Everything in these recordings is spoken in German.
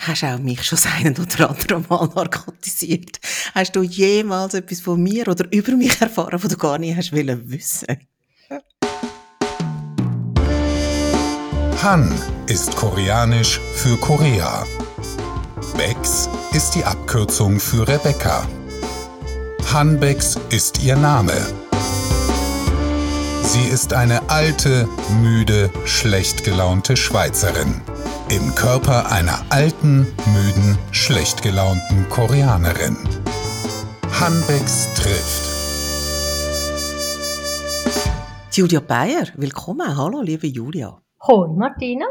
Hast auch mich schon das eine oder andere Mal narkotisiert? Hast du jemals etwas von mir oder über mich erfahren, was du gar nicht hast wollen? Han ist koreanisch für Korea. Bex ist die Abkürzung für Rebecca. Hanbex ist ihr Name. Sie ist eine alte, müde, schlecht gelaunte Schweizerin. Im Körper einer alten, müden, schlecht gelaunten Koreanerin. Hanbex trifft. Julia Bayer, willkommen. Hallo, liebe Julia. Hoi Martina.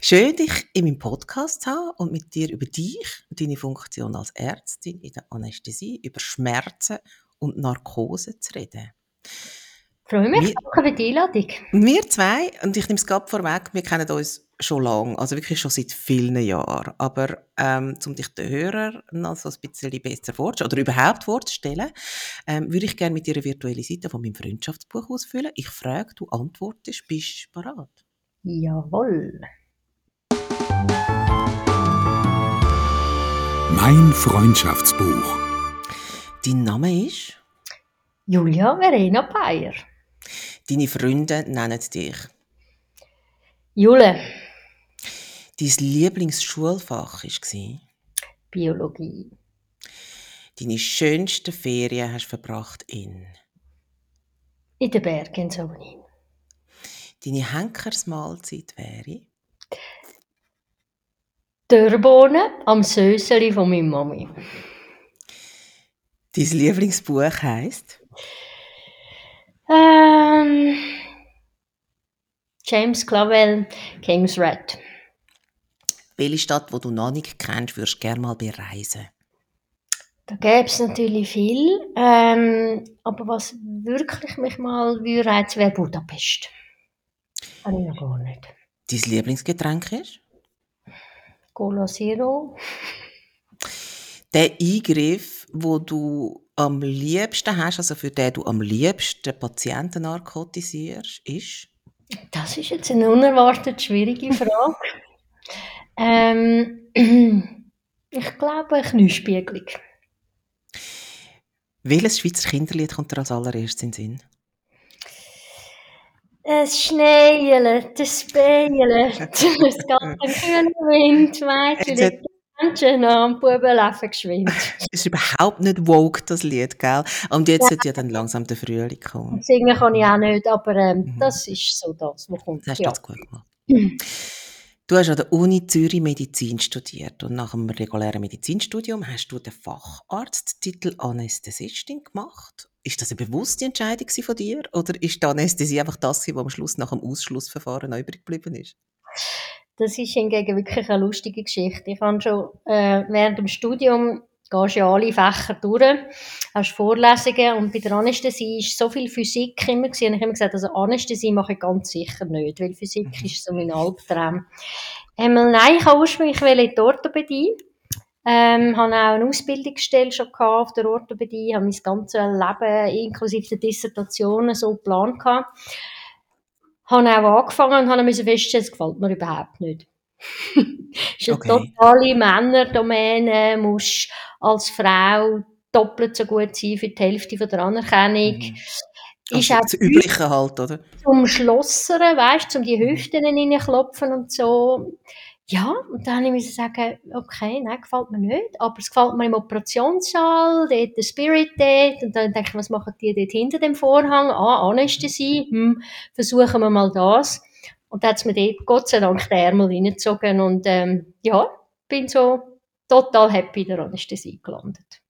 Schön, dich in meinem Podcast zu haben und mit dir über dich und deine Funktion als Ärztin in der Anästhesie, über Schmerzen und Narkose zu reden. Ich freue mich, wir, danke für die Einladung. Wir zwei, und ich nehme es gerade vorweg, wir kennen uns schon lange, also wirklich schon seit vielen Jahren. Aber ähm, um dich den Hörern noch so ein bisschen besser vorzustellen, oder überhaupt vorzustellen, ähm, würde ich gerne mit dir eine virtuelle Seite von meinem Freundschaftsbuch ausfüllen. Ich frage, du antwortest, bist du bereit? Jawohl. Mein Freundschaftsbuch. Dein Name ist? Julia Verena Bayer. Deine Freunde nennen dich? Jule. Dein Lieblingsschulfach war? Biologie. Deine schönsten Ferien hast du verbracht in? In den Bergen in Sonin. Deine Henkersmahlzeit wäre? Dörrbohnen am Söseli von meiner Mami. Dein Lieblingsbuch heisst? Ähm, James Clavell, King's Red. Welche Stadt, die du noch nicht kennst, würdest du gerne mal bereisen? Da gäbe es natürlich viel. Ähm, aber was wirklich mich mal reizen, wäre Budapest. Habe ich noch gar nicht. Dein Lieblingsgetränk ist? Cola Zero. Der Eingriff, wo du am liebsten hast, also für den du am liebsten Patienten narkotisierst, ist? Das ist jetzt eine unerwartet schwierige Frage. ähm, ich glaube, eine Kniespiegelung. Welches Schweizer Kinderlied kommt dir als allererstes in den Sinn? Es schneit, es beielt, es geht ein kühler Wind, Mädchen, Menschen am Bubenlaufen geschwind. Es ist überhaupt nicht woke, das Lied, gell? Und jetzt ja. ja dann langsam der Frühling kommen. Singen kann ich auch nicht, aber ähm, mhm. das ist so das, was kommt. Das hast du ja. gut gemacht. Du hast an der Uni Zürich Medizin studiert und nach dem regulären Medizinstudium hast du den Facharzttitel Anästhesistin gemacht ist das eine bewusste Entscheidung von dir oder ist die Anästhesie einfach das, was am Schluss nach dem Ausschlussverfahren noch übrig geblieben ist? Das ist hingegen wirklich eine lustige Geschichte. Ich habe schon äh, während dem Studium gehst ja alle Fächer durch, hast Vorlesungen und bei der Anästhesie ist so viel Physik immer gewesen. Und ich habe immer gesagt, also Anästhesie mache ich ganz sicher nicht, weil Physik mhm. ist so mein Albtraum. Ähm, nein, ich habe ursprünglich in die Orthopädie ähm, habe auch eine Ausbildungsstelle schon auf der Orthopädie, habe mein ganzes Leben inklusive der Dissertationen so geplant gehabt. Habe auch angefangen und habe feststellen, es gefällt mir überhaupt nicht. Ist eine okay. totale Männerdomäne, musst als Frau doppelt so gut sein für die Hälfte von der Anerkennung. Mhm. Ist also auch das Übliche halt, oder? Zum Schlosseren, weißt du, zum die Hüften reinklopfen und so. Ja, und dann musste ich sagen, okay, nein, gefällt mir nicht, aber es gefällt mir im Operationssaal, dort der Spirit dort, und dann denke ich, was machen die dort hinter dem Vorhang? Ah, Anästhesie, hm, versuchen wir mal das. Und dann hat es mir dort Gott sei Dank den Ärmel reingezogen und ähm, ja, bin so total happy in der Anästhesie gelandet.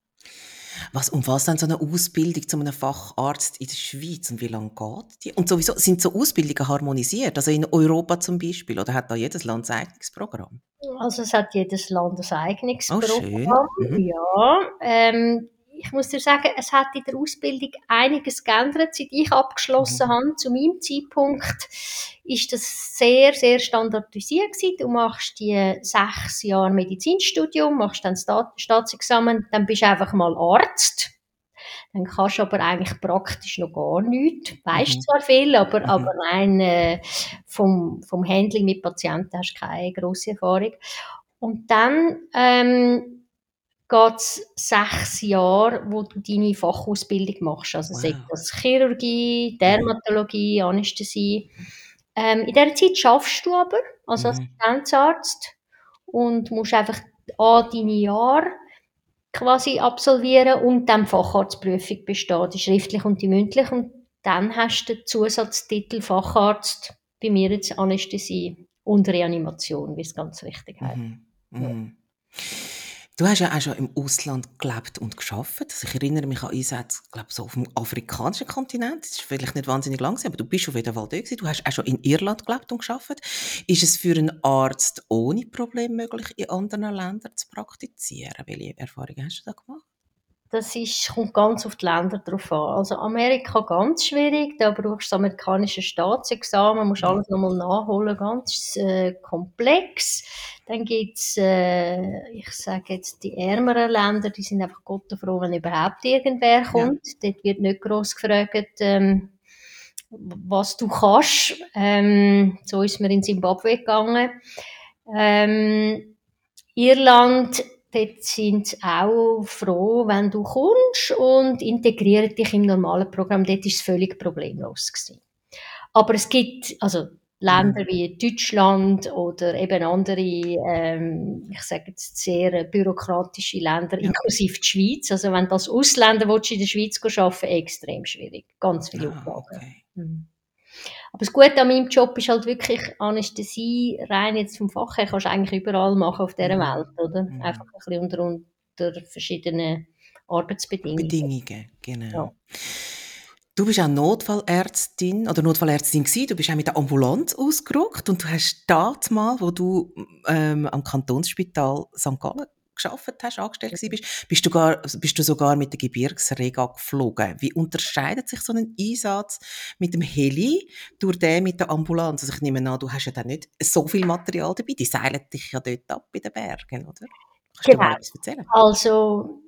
Was, um was dann so eine Ausbildung zu einem Facharzt in der Schweiz und wie lange geht die? Und sowieso, sind so Ausbildungen harmonisiert? Also in Europa zum Beispiel? Oder hat da jedes Land ein eigenes Programm? Also es hat jedes Land ein eigenes oh, Programm. Mhm. Ja, ähm, ich muss dir sagen, es hat in der Ausbildung einiges geändert, seit ich abgeschlossen mhm. habe. Zu meinem Zeitpunkt ist das sehr, sehr standardisiert gewesen. Du machst die sechs Jahre Medizinstudium, machst dann das Staatsexamen, dann bist du einfach mal Arzt. Dann kannst du aber eigentlich praktisch noch gar nichts. Weißt mhm. zwar viel, aber, mhm. aber rein äh, vom, vom Handling mit Patienten hast du keine grosse Erfahrung. Und dann ähm, geht es sechs Jahre, wo du deine Fachausbildung machst. Also wow. das Chirurgie, Dermatologie, Anästhesie. Ähm, in dieser Zeit schaffst du aber als mhm. Assistenzarzt und musst einfach an deine Jahre quasi absolvieren und dann Facharztprüfung bestehen, die schriftlich und die mündlich. Und dann hast du den Zusatztitel Facharzt, bei mir jetzt Anästhesie und Reanimation, wie es ganz richtig heißt. Mhm. Mhm. Du hast ja auch schon im Ausland gelebt und geschafft. Also ich erinnere mich an Einsätze, glaube so auf dem afrikanischen Kontinent. Das ist vielleicht nicht wahnsinnig lang, aber du bist auf jeden Fall gewesen. Du hast auch schon in Irland gelebt und geschafft. Ist es für einen Arzt ohne Problem möglich, in anderen Ländern zu praktizieren? Welche Erfahrungen hast du da gemacht? Das ist, kommt ganz auf die Länder drauf an. Also Amerika ganz schwierig, da brauchst du das amerikanische Staatsexamen, musst alles nochmal nachholen, ganz äh, komplex. Dann gibt's, äh, ich sage jetzt, die ärmeren Länder, die sind einfach Gott froh, wenn überhaupt irgendwer kommt. Ja. Dort wird nicht gross gefragt, ähm, was du kannst. Ähm, so ist mir in Zimbabwe gegangen. Ähm, Irland dort sind sie auch froh, wenn du kommst und integrieren dich im normalen Programm. Dort ist es völlig problemlos gewesen. Aber es gibt, also Länder mhm. wie Deutschland oder eben andere, ähm, ich sage jetzt sehr bürokratische Länder, ja. inklusive die Schweiz. Also wenn du als Ausländer willst, in der Schweiz arbeiten extrem schwierig. Ganz viele ah, Aufgaben. Okay. Mhm. Aber das Gute an meinem Job ist halt wirklich Anästhesie, rein jetzt vom Fach her, kannst du eigentlich überall machen auf dieser mhm. Welt, oder? Mhm. Einfach ein bisschen unter, unter verschiedenen Arbeitsbedingungen. Bedingungen, genau. Ja. Du bist auch Notfallärztin oder Notfallärztin gewesen. Du bist auch mit der Ambulanz ausgerückt und du hast dort mal, wo du ähm, am Kantonsspital St. Gallen geschafft hast, angestellt gewesen bist, bist du, gar, bist du sogar mit der Gebirgsrega geflogen. Wie unterscheidet sich so ein Einsatz mit dem Heli durch den mit der Ambulanz? Also ich nehme an, du hast ja dann nicht so viel Material dabei, die seilen dich ja dort ab in den Bergen, oder? Kannst genau. du mal etwas erzählen? Also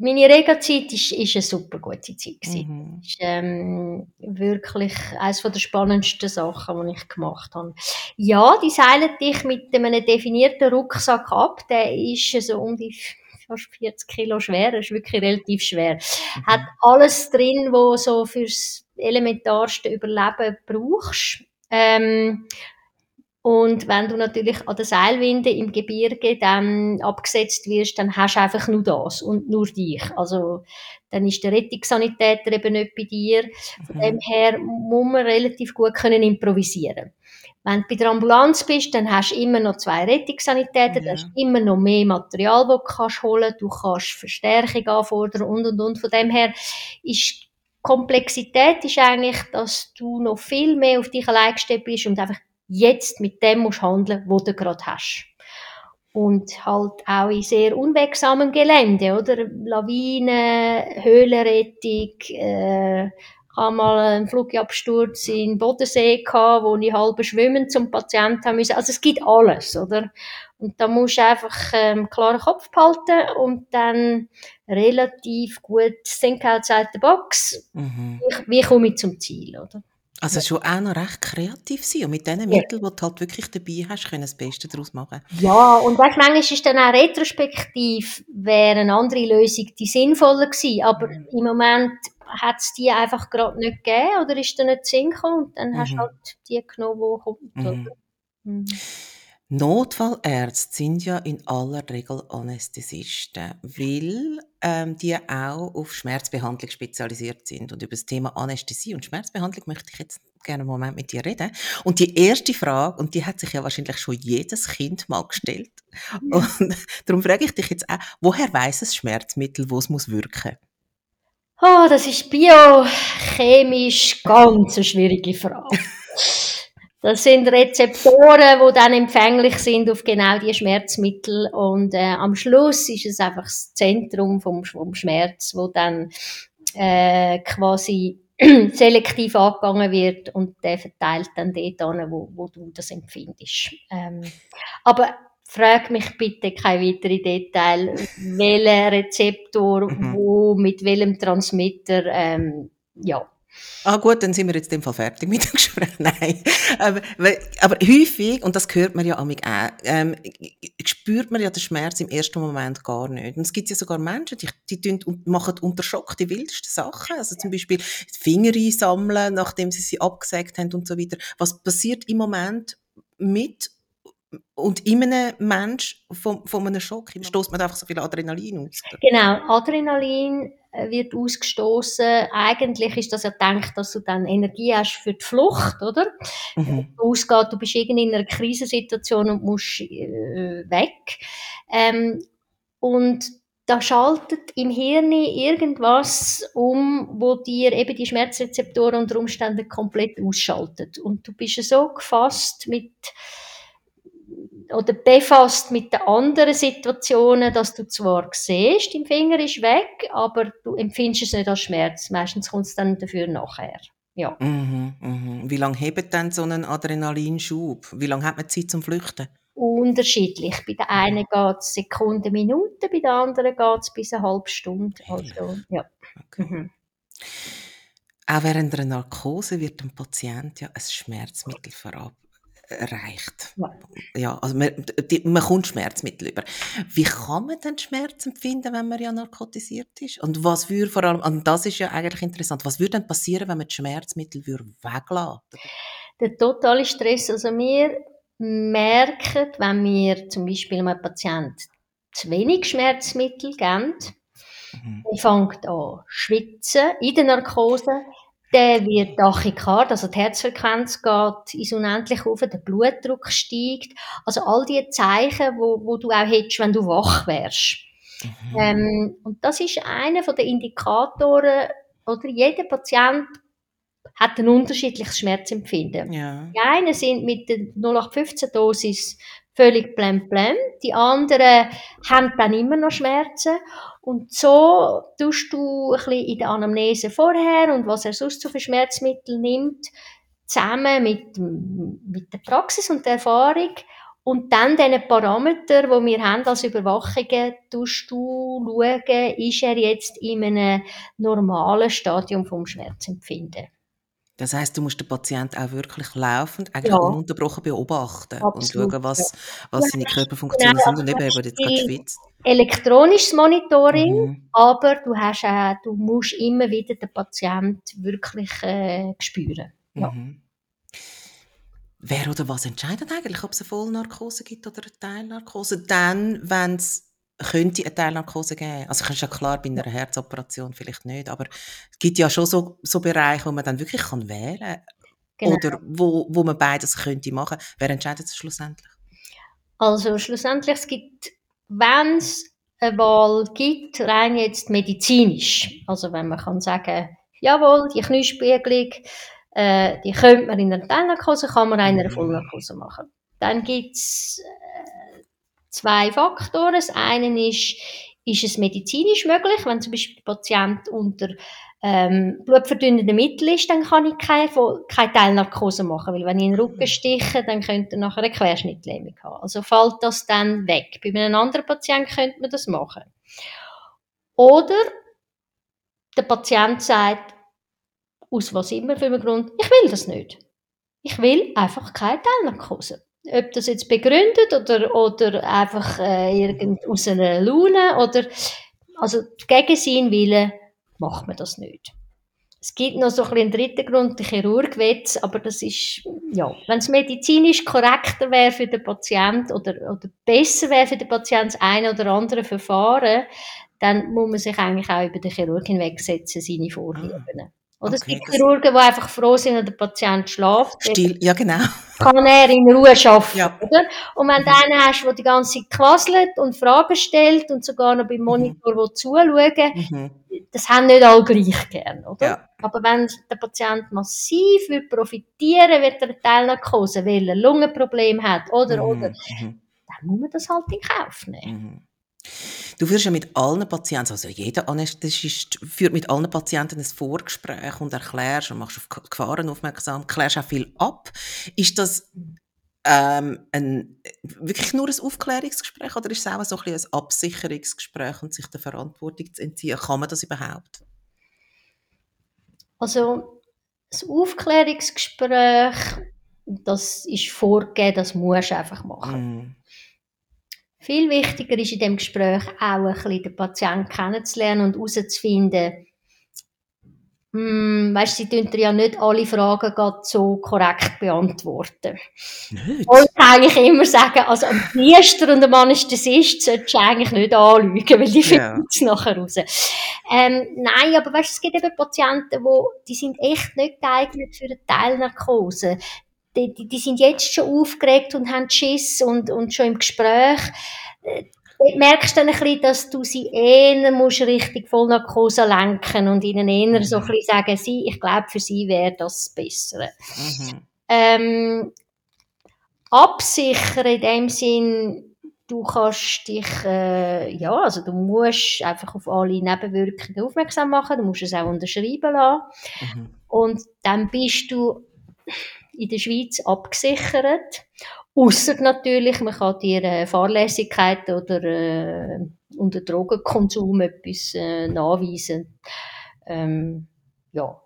meine Rega-Zeit ist, ist eine super gute Zeit Mhm. ist ähm, wirklich eines der spannendsten Sachen, die ich gemacht habe. Ja, die seilen dich mit einem definierten Rucksack ab. Der ist so um die fast 40 Kilo schwer. Das ist wirklich relativ schwer. Mhm. Hat alles drin, was so fürs elementarste Überleben brauchst. Ähm, und wenn du natürlich an der Seilwinde im Gebirge dann abgesetzt wirst, dann hast du einfach nur das und nur dich. Also dann ist der Rettungssanitäter eben nicht bei dir. Von mhm. dem her muss man relativ gut können improvisieren. Wenn du bei der Ambulanz bist, dann hast du immer noch zwei Rettungssanitäter, ja. dann hast du immer noch mehr Material, das du kannst holen Du kannst Verstärkung anfordern und, und, und. Von dem her ist Komplexität ist eigentlich, dass du noch viel mehr auf dich allein gestellt bist und einfach jetzt mit dem musst handeln, wo du gerade hast. Und halt auch in sehr unwegsamem Gelände, oder? Lawinen, Höhlenrettung, äh, ich habe mal einen Flugabsturz in Bodensee gehabt, wo ich halb schwimmen zum Patienten haben müssen. Also es gibt alles, oder? Und da musst du einfach ähm, klaren Kopf behalten und dann relativ gut think outside the box. Mhm. Wie, wie komme ich zum Ziel, oder? Also schon auch noch recht kreativ sein und mit den Mitteln, die du halt wirklich dabei hast, können das Beste daraus machen. Ja, und weißt, manchmal ist dann auch retrospektiv, wäre eine andere Lösung die sinnvoller gewesen, aber mhm. im Moment hat es die einfach gerade nicht gegeben oder ist da nicht Sinn gekommen und dann mhm. hast du mhm. halt die genommen, die kommt. Mhm. Mhm. Notfallärzte sind ja in aller Regel Anästhesisten, weil ähm, die auch auf Schmerzbehandlung spezialisiert sind. Und über das Thema Anästhesie und Schmerzbehandlung möchte ich jetzt gerne einen Moment mit dir reden. Und die erste Frage, und die hat sich ja wahrscheinlich schon jedes Kind mal gestellt, und darum frage ich dich jetzt auch, woher weiß es Schmerzmittel, wo es muss wirken? Oh, das ist biochemisch ganz eine schwierige Frage. Das sind Rezeptoren, die dann empfänglich sind auf genau die Schmerzmittel und äh, am Schluss ist es einfach das Zentrum vom, vom Schmerz, wo dann äh, quasi selektiv angegangen wird und der verteilt dann dort an, wo, wo du das empfindest. Ähm, aber frag mich bitte keine weiteren Details, welcher Rezeptor, mhm. wo, mit welchem Transmitter, ähm, ja. Ah gut, dann sind wir jetzt in dem Fall fertig mit dem Gespräch. Nein, aber, aber häufig, und das hört man ja auch, ähm, spürt man ja den Schmerz im ersten Moment gar nicht. Und es gibt ja sogar Menschen, die, die tun machen unter Schock die wildesten Sachen. Also zum Beispiel Finger einsammeln, nachdem sie sie abgesägt haben und so weiter. Was passiert im Moment mit und in einem Mensch von, von einem Schock stößt man einfach so viel Adrenalin aus. Genau, Adrenalin äh, wird ausgestoßen. Eigentlich ist das ja gedacht, dass du dann Energie hast für die Flucht, oder? Mhm. Ausgeht, du bist irgendwie in einer Krisensituation und musst äh, weg. Ähm, und da schaltet im Hirn irgendwas um, wo dir eben die Schmerzrezeptoren unter Umständen komplett ausschaltet. Und du bist so gefasst mit oder befasst mit den anderen Situationen, dass du zwar siehst, dein Finger ist weg, aber du empfindest es nicht als Schmerz. Meistens kommt es dann dafür nachher. Ja. Mhm, mhm. Wie lange hebt dann so einen Adrenalinschub? Wie lange hat man Zeit zum Flüchten? Unterschiedlich. Bei der einen geht es Sekunden, Minuten, bei der anderen geht es bis eine halbe Stunde. Also, ja. Okay. Mhm. Auch während einer Narkose wird dem Patient ja ein Schmerzmittel verabreicht erreicht. Ja, ja also man, die, man kommt Schmerzmittel über. Wie kann man denn Schmerz empfinden, wenn man ja narkotisiert ist? Und was würde vor allem, und das ist ja eigentlich interessant, was würde denn passieren, wenn man die Schmerzmittel weglässt? Der totale Stress, also wir merken, wenn wir zum Beispiel einem Patienten zu wenig Schmerzmittel geben, mhm. er fängt an schwitzen in der Narkose, der wird Tachykard, also die Herzfrequenz geht ins Unendliche auf, der Blutdruck steigt. Also all die Zeichen, wo, wo du auch hättest, wenn du wach wärst. Mhm. Ähm, und das ist einer der Indikatoren, oder jeder Patient hat ein unterschiedliches Schmerzempfinden. Ja. Die einen sind mit der 0815-Dosis völlig blem blem. Die anderen haben dann immer noch Schmerzen. Und so tust du ein bisschen in der Anamnese vorher und was er sonst so für Schmerzmittel nimmt, zusammen mit, mit der Praxis und der Erfahrung und dann diese Parameter, die wir haben als Überwachungen, tust du schauen, ist er jetzt in einem normalen Stadium vom Schmerzempfinden. Das heißt, du musst den Patienten auch wirklich laufend, eigentlich ja. ununterbrochen beobachten Absolut, und schauen, was, was seine Körperfunktionen genau, sind und eben, eben jetzt gerade schwitzt. Elektronisches Monitoring, mhm. aber du, hast auch, du musst immer wieder den Patienten wirklich äh, spüren. Ja. Mhm. Wer oder was entscheidet eigentlich, ob es eine Vollnarkose gibt oder eine Teilnarkose? Dann, wenn es könnte eine Teilnarkose geben. Also ist ja klar, bei einer Herzoperation vielleicht nicht, aber es gibt ja schon so, so Bereiche, wo man dann wirklich kann wählen kann. Genau. Oder wo, wo man beides könnte machen. Wer entscheidet es schlussendlich? Also schlussendlich, es gibt, wenn es eine Wahl gibt, rein jetzt medizinisch, also wenn man kann sagen, jawohl, die Kniespiegelung, äh, die könnte man in einer Teilnarkose, kann man in einer mhm. Vollnarkose machen. Dann gibt es zwei Faktoren. Das eine ist, ist es medizinisch möglich, wenn zum Beispiel der Patient unter ähm, blutverdünnenden Mitteln ist, dann kann ich keine, keine Teilnarkose machen, weil wenn ich in den Rücken stiche, dann könnte er nachher eine Querschnittlähmung haben. Also fällt das dann weg. Bei einem anderen Patienten könnte man das machen. Oder der Patient sagt, aus was immer für einen Grund, ich will das nicht. Ich will einfach keine Teilnarkose ob das jetzt begründet oder, oder einfach äh, irgend aus einer Laune oder also gegen seinen Willen macht man das nicht. Es gibt noch so ein einen dritten Grund, der Chirurg will aber das ist, ja, wenn es medizinisch korrekter wäre für den Patient oder, oder besser wäre für den Patient das eine oder andere Verfahren, dann muss man sich eigentlich auch über den Chirurg hinwegsetzen, seine Vorlieben. Oder okay, es gibt Chirurgen, die einfach froh sind, wenn der Patient schläft. Still, ja genau. Kann er in Ruhe arbeiten, ja. oder? Und wenn du einen hast, der die ganze Zeit quasselt und Fragen stellt und sogar noch beim mhm. Monitor mhm. zuschauen mhm. das haben nicht alle gleich gern, oder? Ja. Aber wenn der Patient massiv will profitieren wird er Teilnarkose, weil er Lungenproblem hat, oder, mhm. oder, mhm. dann muss man das halt in Kauf nehmen. Mhm. Du führst ja mit allen Patienten, also jeder Anästhesist führt mit allen Patienten ein Vorgespräch und erklärst und machst auf Gefahren aufmerksam, klärst auch viel ab. Ist das ähm, ein, wirklich nur ein Aufklärungsgespräch oder ist es auch so ein, ein Absicherungsgespräch und sich der Verantwortung zu entziehen? Kann man das überhaupt? Also das Aufklärungsgespräch, das ist vorgegeben, das musst du einfach machen. Mm. Viel wichtiger ist in dem Gespräch auch ein bisschen den Patienten kennenzulernen und herauszufinden, hm, weißt, sie tun ja nicht alle Fragen so korrekt beantworten. Nicht? Und eigentlich immer sagen, also am Priester und am Anästhesist solltest du eigentlich nicht anlügen, weil die yeah. finden es nachher raus. Ähm, nein, aber weißt, es gibt eben Patienten, wo, die sind echt nicht geeignet für eine Teilnarkose. Die, die, die sind jetzt schon aufgeregt und haben Schiss und, und schon im Gespräch äh, Dort merkst du dann ein bisschen, dass du sie eher musst Richtung Vollnarkose lenken und ihnen eher mhm. so ein bisschen sagen, sie, ich glaube, für sie wäre das Bessere. Mhm. Ähm, absichern in dem Sinn, du kannst dich, äh, ja, also du musst einfach auf alle Nebenwirkungen aufmerksam machen, du musst es auch unterschreiben lassen. Mhm. Und dann bist du in der Schweiz abgesichert. Ausser natürlich, man kann dir äh, Fahrlässigkeit oder äh, unter Drogenkonsum etwas äh, nachweisen. Ähm, ja,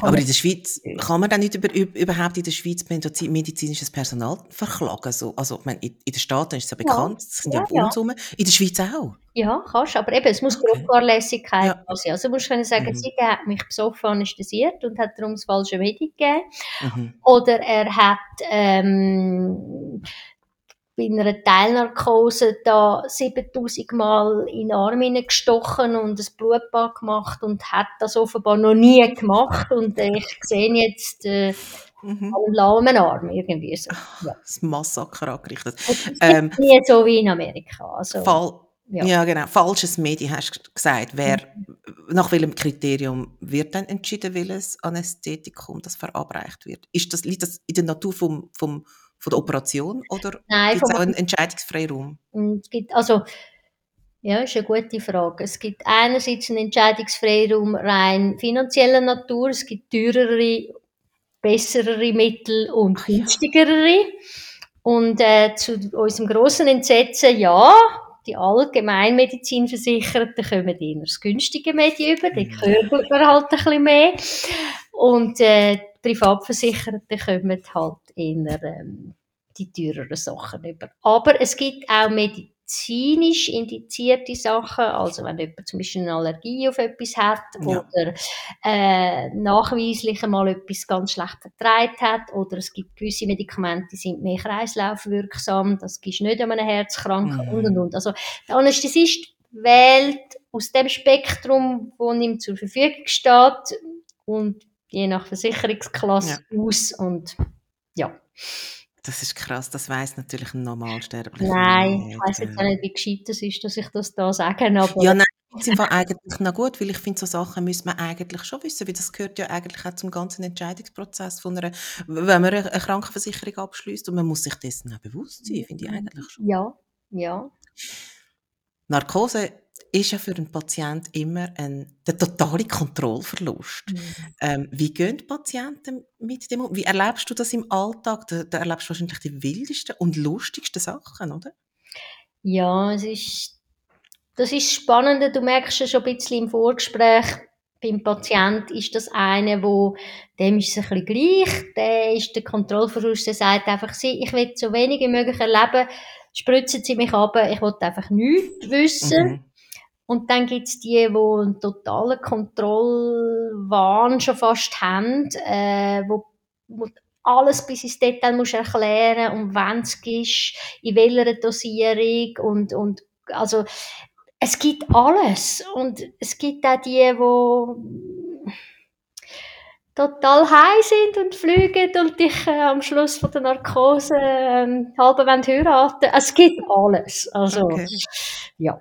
aber in der Schweiz, kann man dann nicht über, überhaupt in der Schweiz medizinisches Personal verklagen? So, also, ich meine, in, in den Staaten ist es ja bekannt, es sind ja, ja Unsummen. In der Schweiz auch? Ja, kannst aber eben, es muss okay. Grobfahrlässigkeit ja. sein. Also, du musst können sagen, mhm. sie hat mich besoffen anästhesiert und hat darum das falsche Medi gegeben. Mhm. Oder er hat, ähm, bei einer Teilnarkose da 7000 Mal in den Arm gestochen und ein Blutbad gemacht und hat das offenbar noch nie gemacht und ich sehe jetzt äh, mhm. einen lahmen Arm irgendwie so. Ja. Das Massaker angerichtet. Ist ähm, nie so wie in Amerika. Also, Fall, ja. ja. genau. Falsches Medi hast du gesagt. Wer, mhm. Nach welchem Kriterium wird dann entschieden, welches Anästhetikum das verabreicht wird? Ist das, liegt das in der Natur vom, vom von der Operation oder gibt es auch einen Entscheidungsfreiraum? Es gibt, also, ja, ist eine gute Frage. Es gibt einerseits einen Entscheidungsfreiraum rein finanzieller Natur, es gibt teurere, bessere Mittel und günstigere. Und äh, zu unserem grossen Entsetzen, ja, die Allgemeinmedizinversicherten kommen eher das günstige Medien über, die körbeln mhm. wir halt ein bisschen mehr. Und äh, Privatversicherten kommen halt eher ähm, die teureren Sachen über. Aber es gibt auch medizinisch indizierte Sachen, also wenn jemand zum Beispiel eine Allergie auf etwas hat ja. oder äh, nachweislich einmal etwas ganz schlecht vertreibt hat oder es gibt gewisse Medikamente, die sind mehr kreislaufwirksam, das gibst nicht an einem Herzkranken mhm. und und und. Also der Anästhesist wählt aus dem Spektrum, wo ihm zur Verfügung steht und je nach Versicherungsklasse ja. aus und ja. Das ist krass, das weiß natürlich ein Normalsterblicher Nein, ich weiß jetzt auch nicht, wie gescheit das ist, dass ich das da sage, aber... Ja, nein, das ist eigentlich noch gut, weil ich finde, so Sachen müssen man eigentlich schon wissen, weil das gehört ja eigentlich auch zum ganzen Entscheidungsprozess von einer, wenn man eine Krankenversicherung abschließt und man muss sich dessen auch bewusst sein, finde ich eigentlich schon. Ja, ja. Narkose ist ja für einen Patienten immer ein, der totale Kontrollverlust. Mhm. Ähm, wie gehen die Patienten mit dem um? Wie erlebst du das im Alltag? Da, da erlebst du wahrscheinlich die wildesten und lustigsten Sachen, oder? Ja, es ist, das ist spannend. Du merkst ja schon ein bisschen im Vorgespräch, beim Patient ist das eine, wo dem ist es ein bisschen gleich, der ist der Kontrollverlust, der sagt einfach, ich will so wenig wie möglich erleben, spritzen sie mich ab, ich will einfach nichts wissen. Mhm. Und dann gibt's die, die einen totalen Kontrollwahn schon fast haben, äh, wo, wo alles bis ins Detail musst erklären und wenn es ist, in welcher Dosierung und, und also es gibt alles und es gibt auch die, die total high sind und fliegen und dich äh, am Schluss von der Narkose äh, halb heiraten. Es gibt alles. Also, okay. ja.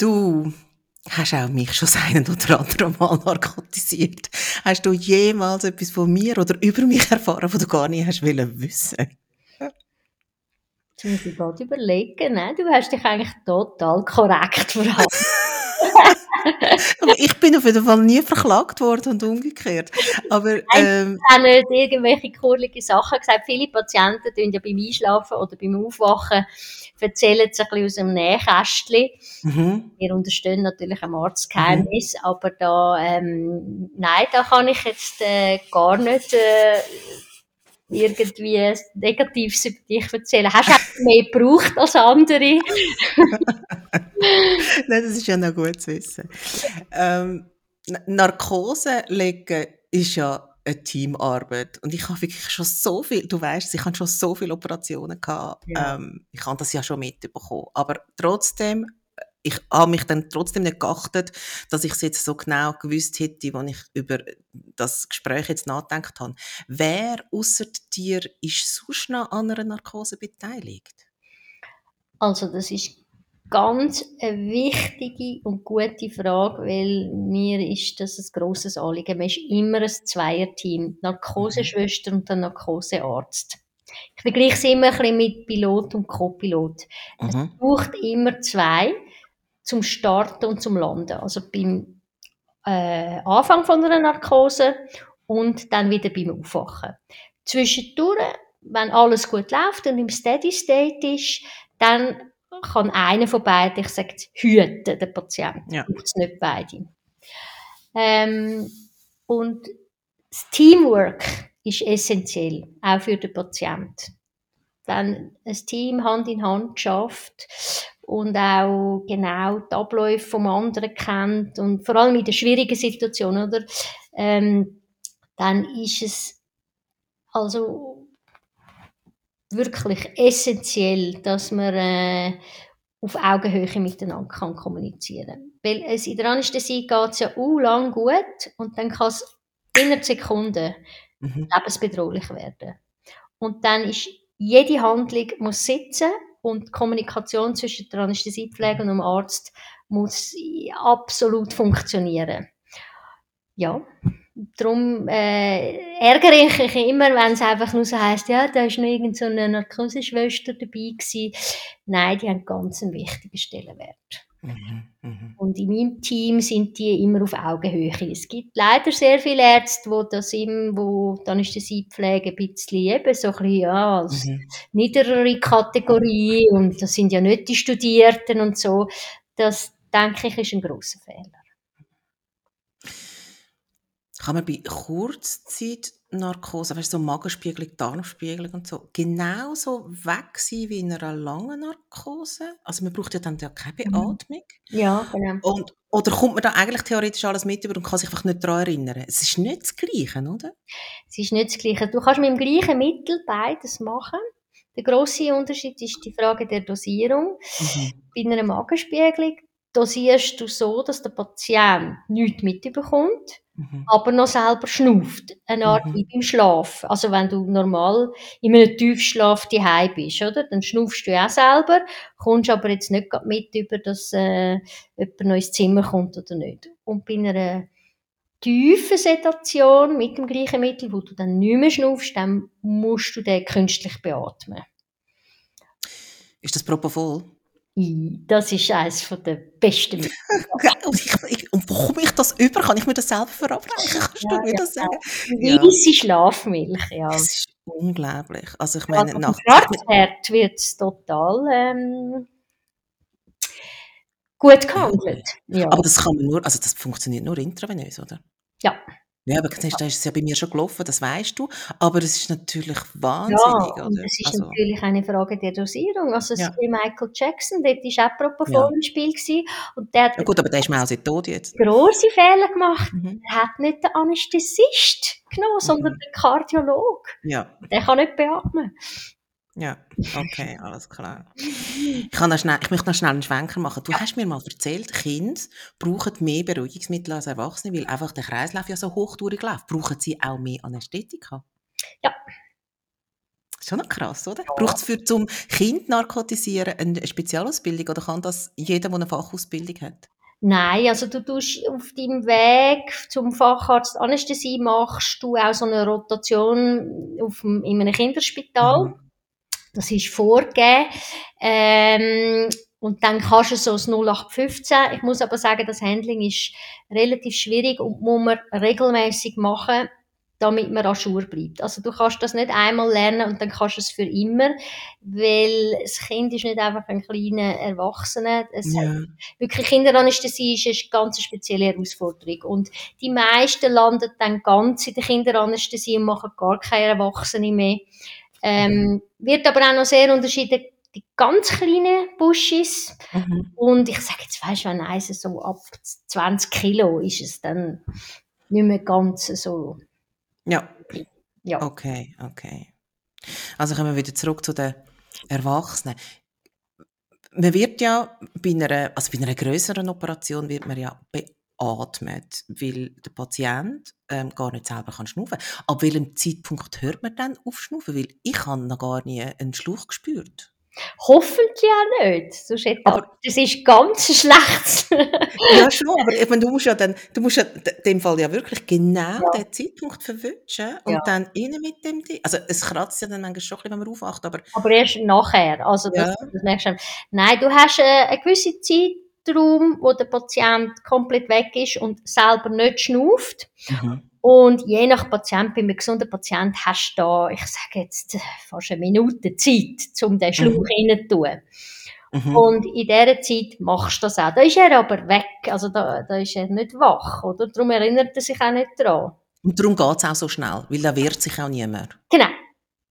Du hast auch mich schon das eine oder andere Mal narkotisiert. Hast du jemals etwas von mir oder über mich erfahren, was du gar nicht hast wollen? Jetzt muss ich gerade überlegen. Ne? Du hast dich eigentlich total korrekt verhalten. Ich bin auf jeden Fall nie verklagt worden und umgekehrt. Aber, ähm, ich habe nicht irgendwelche kurlige Sachen gesagt. Viele Patienten tun ja beim Einschlafen oder beim Aufwachen erzählen es ein bisschen aus dem Nähkästchen. Mhm. Wir unterstehen natürlich am Arztgeheimnis, mhm. aber da, ähm, nein, da kann ich jetzt äh, gar nicht äh, irgendwie Negatives über dich erzählen. Hast du mehr gebraucht als andere? Nein, das ist ja noch gut zu wissen. Ähm, Narkose legen ist ja eine Teamarbeit. Und ich habe wirklich schon so viel, du weißt, ich habe schon so viele Operationen gehabt. Ja. Ähm, ich habe das ja schon mitbekommen. Aber trotzdem, ich habe mich dann trotzdem nicht geachtet, dass ich es jetzt so genau gewusst hätte, als ich über das Gespräch jetzt nachgedacht habe. Wer außer dir ist sonst noch an einer Narkose beteiligt? Also das ist ganz eine wichtige und gute Frage, weil mir ist das ein grosses Anliegen. Man ist immer ein Zweierteam, Narkoseschwester und der Narkosearzt. Ich vergleiche es immer ein bisschen mit Pilot und Co-Pilot. Mhm. Es braucht immer zwei zum Starten und zum Landen. Also beim äh, Anfang von einer Narkose und dann wieder beim Aufwachen. Zwischendurch, wenn alles gut läuft und im Steady State ist, dann kann einer von beiden, ich sage hüten, der Patient. Ja. Braucht nicht beide. Ähm, und das Teamwork ist essentiell, auch für den Patienten. Wenn ein Team Hand in Hand schafft und auch genau die Abläufe vom anderen kennt und vor allem in der schwierigen Situation, oder, ähm, dann ist es also wirklich essentiell, dass man äh, auf Augenhöhe miteinander kann kommunizieren Weil es in der Anästhesie geht es ja uh, lang gut und dann kann es innerhalb Sekunden mhm. lebensbedrohlich werden. Und dann ist jede Handlung muss sitzen und die Kommunikation zwischen der Anästhesiepflege und dem Arzt muss absolut funktionieren. Ja, darum äh, ärgere ich mich immer, wenn es einfach nur so heisst, ja, da ist noch irgendeine so Narkoseschwester dabei gewesen. Nein, die haben ganz einen wichtigen Stellenwert. Mhm, mh. Und in meinem Team sind die immer auf Augenhöhe. Es gibt leider sehr viele Ärzte, wo das immer, wo dann ist die Pflege ein bisschen eben so ein bisschen, ja, als mhm. niederere Kategorie und das sind ja nicht die Studierten und so. Das, denke ich, ist ein grosser Fehler. Kann man bei Kurzzeitnarkose, weißt du, so Magenspiegelung, Darmspiegelung und so, genauso weg sein wie in einer langen Narkose? Also man braucht ja dann ja keine mhm. Beatmung. Ja, genau. Und, oder kommt man da eigentlich theoretisch alles mit über und kann sich einfach nicht daran erinnern? Es ist nicht das Gleiche, oder? Es ist nicht das Gleiche. Du kannst mit dem gleichen Mittel beides machen. Der grosse Unterschied ist die Frage der Dosierung. Mhm. Bei einer Magenspiegelung dosierst du so, dass der Patient nichts mitbekommt Mhm. aber noch selber schnauft. Eine Art mhm. wie beim Schlafen. Also wenn du normal in einem Tiefschlaf daheim bist, oder? Dann schnaufst du auch selber, kommst aber jetzt nicht mit über, dass äh, jemand noch ins Zimmer kommt oder nicht. Und bei einer tiefen Sedation mit dem gleichen Mittel, wo du dann nicht mehr schnaufst, dann musst du den künstlich beatmen. Ist das Propofol? Das ist eines der besten und, ich, ich, und das über? Kann ich mir das selber verabreichen? Kannst ja, du mir ja, das sagen? Ja. Weisse Schlafmilch, ja. Das ist unglaublich. Also ich meine, ja, nach... Herzherd wird es total ähm, gut gehandelt. Ja. Aber das kann man nur, also das funktioniert nur intravenös, oder? Ja. Ja, aber da ist es ja bei mir schon gelaufen, das weißt du. Aber es ist natürlich wahnsinnig, Ja, und es ist Also natürlich eine Frage der Dosierung. Also ja. Michael Jackson, dort war auch Propofol im Spiel gewesen, und der hat Ja gut, aber der ist mir auch sehr tot jetzt. grosse Fehler gemacht. Mhm. Er hat nicht den Anästhesist genommen, sondern mhm. den Kardiolog. Ja. Der kann nicht beatmen. Ja, okay, alles klar. Ich, kann schnell, ich möchte noch schnell einen Schwenker machen. Du hast mir mal erzählt, Kinder brauchen mehr Beruhigungsmittel als Erwachsene, weil einfach der Kreislauf ja so hoch durchläuft. Brauchen sie auch mehr Anästhetika? Ja. Schon noch krass, oder? Ja. Braucht es für zum Kind narkotisieren eine Spezialausbildung oder kann das jeder, der eine Fachausbildung hat? Nein, also du tust auf deinem Weg zum Facharzt Anästhesie machst du auch so eine Rotation auf, in einem Kinderspital. Mhm. Das ist vorgegeben. Ähm, und dann kannst du so das 0815. Ich muss aber sagen, das Handling ist relativ schwierig und muss man regelmäßig machen. damit man Ajour bleibt. Also du kannst das nicht einmal lernen und dann kannst du es für immer, weil das Kind ist nicht einfach ein kleiner Erwachsener. Es Ja. wirklich Kinderanästhesie ist eine ganz spezielle Herausforderung und die meisten landen dann ganz in der Kinderanästhesie und machen gar keine Erwachsene mehr. Ähm, wird aber auch noch sehr unterschieden, die ganz kleinen Buschis Mhm. und ich sage jetzt, weißt du, wenn eins so ab 20 Kilo ist es dann nicht mehr ganz so, Ja. ja. Okay, okay. Also kommen wir wieder zurück zu den Erwachsenen. Man wird ja bei einer, also bei einer größeren Operation wird man ja beatmet, weil der Patient ähm, gar nicht selber kann schnaufen. Ab welchem Zeitpunkt hört man dann auf schnaufen? Weil ich habe noch gar nie einen Schluch gespürt. Hoffentlich auch nicht. Sonst hätte Aber- das ist ganz schlecht. Ja schon, aber ich meine, du musst ja dann, du musst ja in dem Fall ja wirklich genau Ja. den Zeitpunkt verwünschen und Ja. dann innen mit dem Ding. Also es kratzt ja dann manchmal schon ein bisschen, wenn man aufwacht, aber Aber erst nachher. Also das, Ja. das du. Nein, du hast äh, einen gewissen Zeitraum, wo der Patient komplett weg ist und selber nicht schnauft. Und je nach Patient, bei einem gesunden Patient hast du da, ich sage jetzt, fast eine Minute Zeit, um den Schlauch Mhm. tun. Mhm. Und in dieser Zeit machst du das auch. Da ist er aber weg, also da, da ist er nicht wach, oder? Darum erinnert er sich auch nicht dran. Und darum geht es auch so schnell, weil da wehrt sich auch niemand. Genau,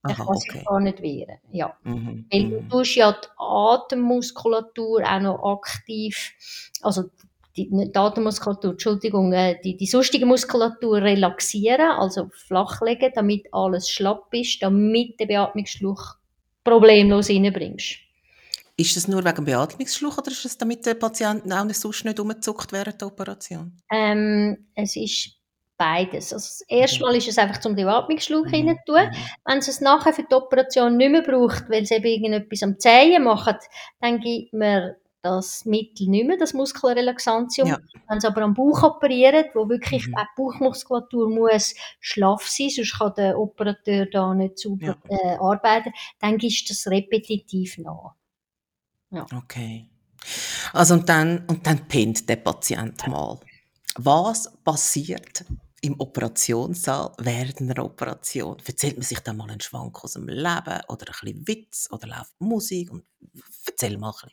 Aha, kann okay. gar nicht wehren. Ja. Mhm. Weil du Mhm. tust ja die Atemmuskulatur auch noch aktiv, also die, nicht die Atemmuskulatur, Entschuldigung, äh, die, die sonstige Muskulatur relaxieren, also flachlegen, damit alles schlapp ist, damit der Beatmungsschluch problemlos reinbringst. Ist das nur wegen dem Beatmungsschluch oder ist das damit der Patient auch nicht sonst nicht umzuckt während der Operation? Ähm, es ist beides. Also das erste Mhm. Mal ist es einfach zum Beatmungsschluch Mhm. rein tun. Mhm. Wenn es es nachher für die Operation nicht mehr braucht, weil sie eben irgendetwas am Zehen machen, dann gibt man das Mittel nicht mehr, das Muskelrelaxantium. Ja. Wenn sie aber am Bauch operieren, wo wirklich Mhm. die Bauchmuskulatur muss schlaff sein, sonst kann der Operateur da nicht sauber äh, arbeiten, dann du das repetitiv nach. Okay. Also und dann, und dann pennt der Patient mal. Was passiert im Operationssaal während einer Operation? Erzählt man sich dann mal einen Schwank aus dem Leben oder ein bisschen Witz oder läuft Musik? Und erzähl mal ein bisschen.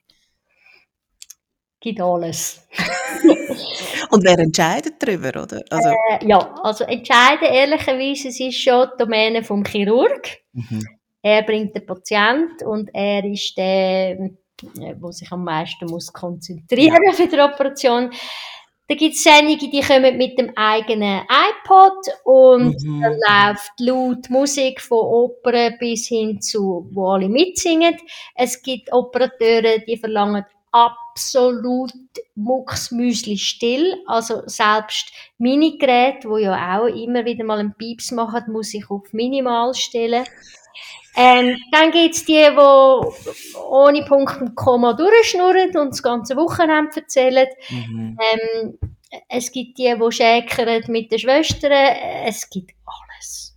Gibt alles. Und wer entscheidet darüber, oder? Also, Äh, ja, also entscheiden ehrlicherweise, es ist schon die Domäne vom Chirurg. mhm. Er bringt den Patient und er ist der, äh, wo sich am meisten muss konzentrieren für die Operation. Da gibt es einige, die kommen mit dem eigenen iPod und Mhm. dann läuft laut Musik von Opern bis hin zu, wo alle mitsingen. Es gibt Operateure, die verlangen absolut mucksmüsli still. Also selbst Minigeräte, wo ja auch immer wieder mal einen Pieps machen, muss ich auf minimal stellen. Ähm, dann gibt's die, die ohne Punkt und Komma durchschnurren und das ganze Wochenende erzählen. Mhm. Ähm, es gibt die, die schäkern mit den Schwestern. Es gibt alles.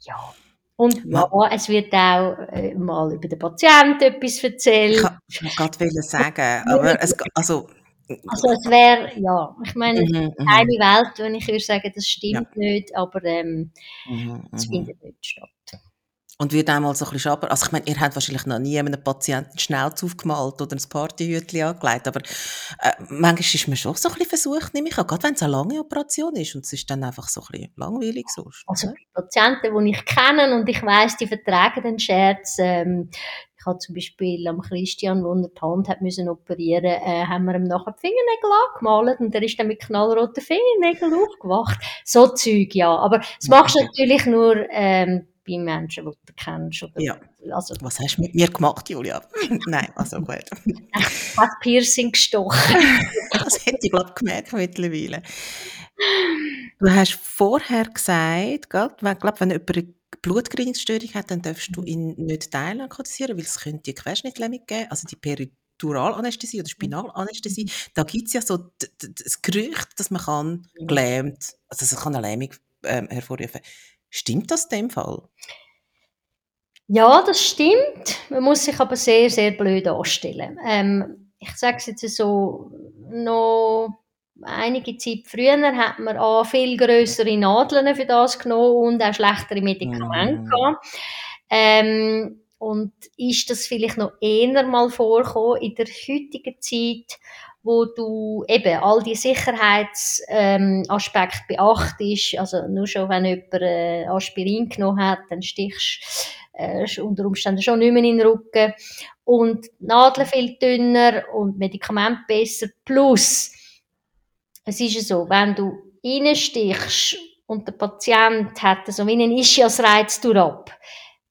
Ja. Und ja, es wird auch äh, mal über den Patienten etwas Ich erzählt. kann gerade wollen sagen, aber es, also, Also es wäre, ja, ich meine, mhm, mhm, eine Welt, wenn ich würde sagen, das stimmt nicht, aber ähm, mhm, es mhm. findet nicht statt. Und wird einmal so ein bisschen schaber. Also ich meine, ihr habt wahrscheinlich noch nie einem Patienten schnell aufgemalt oder ein Partyhütchen angelegt, aber äh, manchmal ist man schon so ein bisschen versucht, nehme ich an, gerade wenn es eine lange Operation ist und es ist dann einfach so ein bisschen langweilig sonst. Also oder? Patienten, die ich kenne und ich weiß, die vertragen den Scherz. Ähm, ich habe zum Beispiel am Christian, wo er die Hand hat müssen operieren, äh, haben wir ihm nachher die Fingernägel angemalt und er ist dann mit knallroten Fingernägeln aufgewacht. So Zeug, ja. Aber das machst du natürlich nur ähm, bei Menschen, die du kennst. Oder, Ja. Also, Was hast du mit mir gemacht, Julia? Nein, also gut. hat Piercing gestochen. Das hätte ich, glaube ich, gemerkt mittlerweile. Du hast vorher gesagt, gell, wenn, glaub, wenn jemand eine Blutgerinnungsstörung hat, dann darfst du ihn nicht teilnarkotisieren, weil es könnte die Querschnittlähmung geben, also die Periduralanästhesie oder Spinalanästhesie. Da gibt es ja so das Gerücht, dass man kann gelähmt, also es kann eine Lähmung ähm, hervorrufen. Stimmt das in dem Fall? Ja, das stimmt. Man muss sich aber sehr, sehr blöd anstellen. Ähm, ich sage es jetzt so, noch einige Zeit früher hat man auch viel größere Nadeln für das genommen und auch schlechtere Medikamente Mm. Ähm, und ist das vielleicht noch eher mal vorgekommen in der heutigen Zeit, wo du eben all die Sicherheitsaspekte ähm, beachtest, also nur schon, wenn jemand äh, Aspirin genommen hat, dann stichst äh, unter Umständen schon nicht mehr in den Rücken und Nadeln viel dünner und Medikamente besser, plus es ist ja so, wenn du reinstichst und der Patient hat so wie einen Ischiasreiz ab,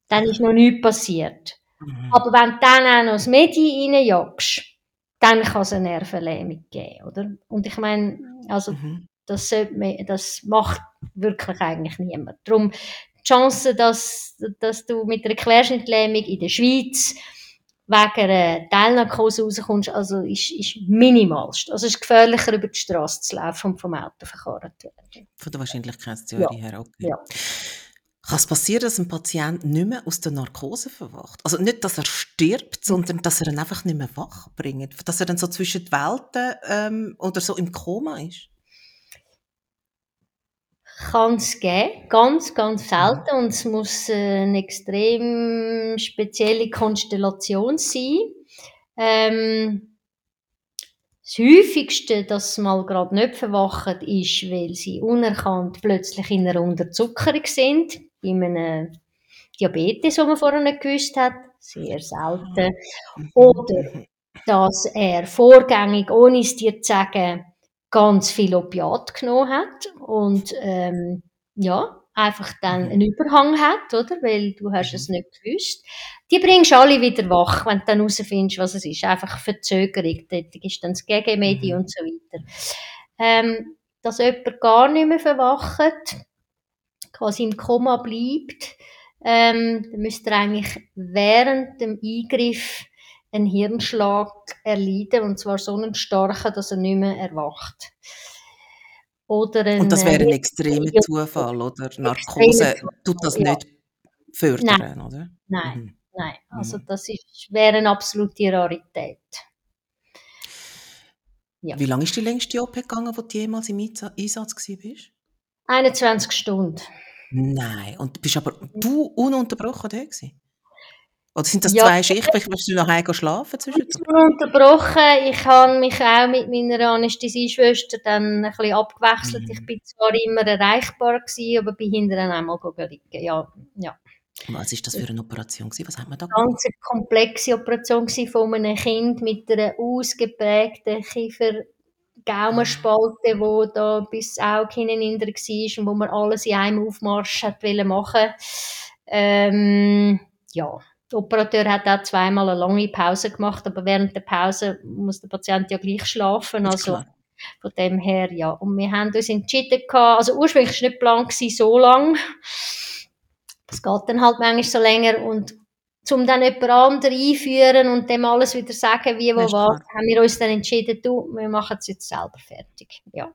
dann ist noch nichts passiert. Mhm. Aber wenn du dann auch noch das Medi reinjagst, dann kann es eine Nervenlähmung geben, oder? Und ich meine, also, Mhm. das, man, das macht wirklich eigentlich niemand. Darum, die Chance, dass, dass du mit einer Querschnittlähmung in der Schweiz wegen einer Teilnarkose rauskommst, also ist, ist minimalst. Also es ist gefährlicher, über die Straße zu laufen und vom Auto verkarrt zu werden. Von der Wahrscheinlichkeitstheorie her, okay. Ja. Kann es passieren, dass ein Patient nicht mehr aus der Narkose verwacht? Also nicht, dass er stirbt, sondern dass er ihn einfach nicht mehr wach bringt? Dass er dann so zwischen die Welten ähm, oder so im Koma ist? Kann es geben, ganz, ganz selten. Und es muss äh, eine extrem spezielle Konstellation sein. Ähm, das häufigste, dass sie mal gerade nicht verwachen, ist, weil sie unerkannt plötzlich in einer Unterzuckerung sind, bei einem Diabetes, den man vorher nicht gewusst hat, sehr selten. Oder dass er vorgängig, ohne es dir zu sagen, ganz viel Opiat genommen hat und ähm, ja, einfach dann Mhm. einen Überhang hat, oder? Weil du hast es nicht gewusst. Die bringst du alle wieder wach, wenn du dann herausfindest, was es ist. Einfach Verzögerung. Dort ist dann das Gegenmedi Mhm. und so weiter. Ähm, dass jemand gar nicht mehr verwacht, quasi im Koma bleibt, ähm, dann müsste er eigentlich während dem Eingriff einen Hirnschlag erleiden, und zwar so einen starken, dass er nicht mehr erwacht. Ein, Und das wäre ein äh, extremer ja, Zufall, oder? Narkose tut das ja. nicht fördern, oder? Nein, Mhm. nein. Also Mhm. das ist, wäre eine absolute Rarität. Ja. Wie lange ist die längste OP gegangen, wo du jemals im Einsa- Einsatz warst? 21 Stunden. Nein. Und du bist aber du ununterbrochen da gewesen? Oder sind das Ja. zwei Schichten? Musst du noch heim schlafen zwischendurch? Unterbrochen. Ich habe mich auch mit meiner Anästhesieschwester dann ein bisschen abgewechselt. Mhm. Ich bin zwar immer erreichbar gewesen, aber bin hinterher einmal liegen. Ja, ja. Was ist das für eine Operation gewesen? Was hat man da Eine gemacht? ganz komplexe Operation von einem Kind mit einer ausgeprägten Kiefer Gaumenspalte, wo da bis Auge hinten war und wo man alles in einem Aufmarsch hat wollen machen. Ähm, ja, der Operateur hat auch zweimal eine lange Pause gemacht, aber während der Pause muss der Patient ja gleich schlafen, also von dem her, ja. Und wir haben uns entschieden gehabt, also ursprünglich war es nicht geplant so lang. Es geht dann halt manchmal so länger und um dann jemand anderen einführen und dem alles wieder sagen, wie, wo, Ja, was, haben wir uns dann entschieden, du, wir machen es jetzt selber fertig. Ja.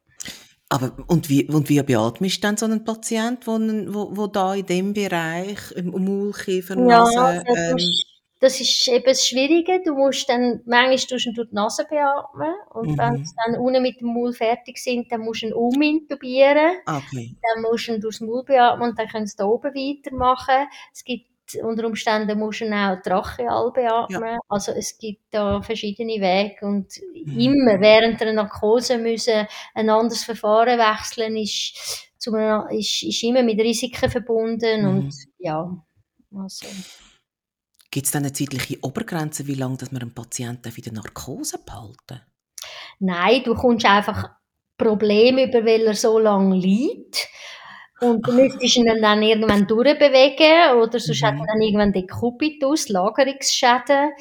Aber und wie, und wie beatmest du dann so einen Patient, wo, wo, wo da in dem Bereich, im Maulkiefer, Ja, Nase, also das, ähm, ist, das ist eben das Schwierige. Du musst dann, manchmal tust du die Nase beatmen und wenn Mhm. sie dann unten mit dem Maul fertig sind, dann musst du ihn umintubieren. ah, okay. Dann musst du ihn durchs Maul beatmen und dann können sie da oben weitermachen. Es gibt unter Umständen musst du auch tracheal beatmen. Also es gibt da verschiedene Wege und Mhm. immer während der Narkose müssen ein anderes Verfahren wechseln ist, zu einem, ist, ist immer mit Risiken verbunden Mhm. und ja, also. Gibt es dann eine zeitliche Obergrenze, wie lange dass man einen Patienten in der Narkose behalten Nein, du kommst einfach Probleme über, weil er so lange liegt. Und du Aha. müsstest ihn dann irgendwann durchbewegen oder sonst hat Mhm. er dann irgendwann Dekubitus, Lagerungsschäden.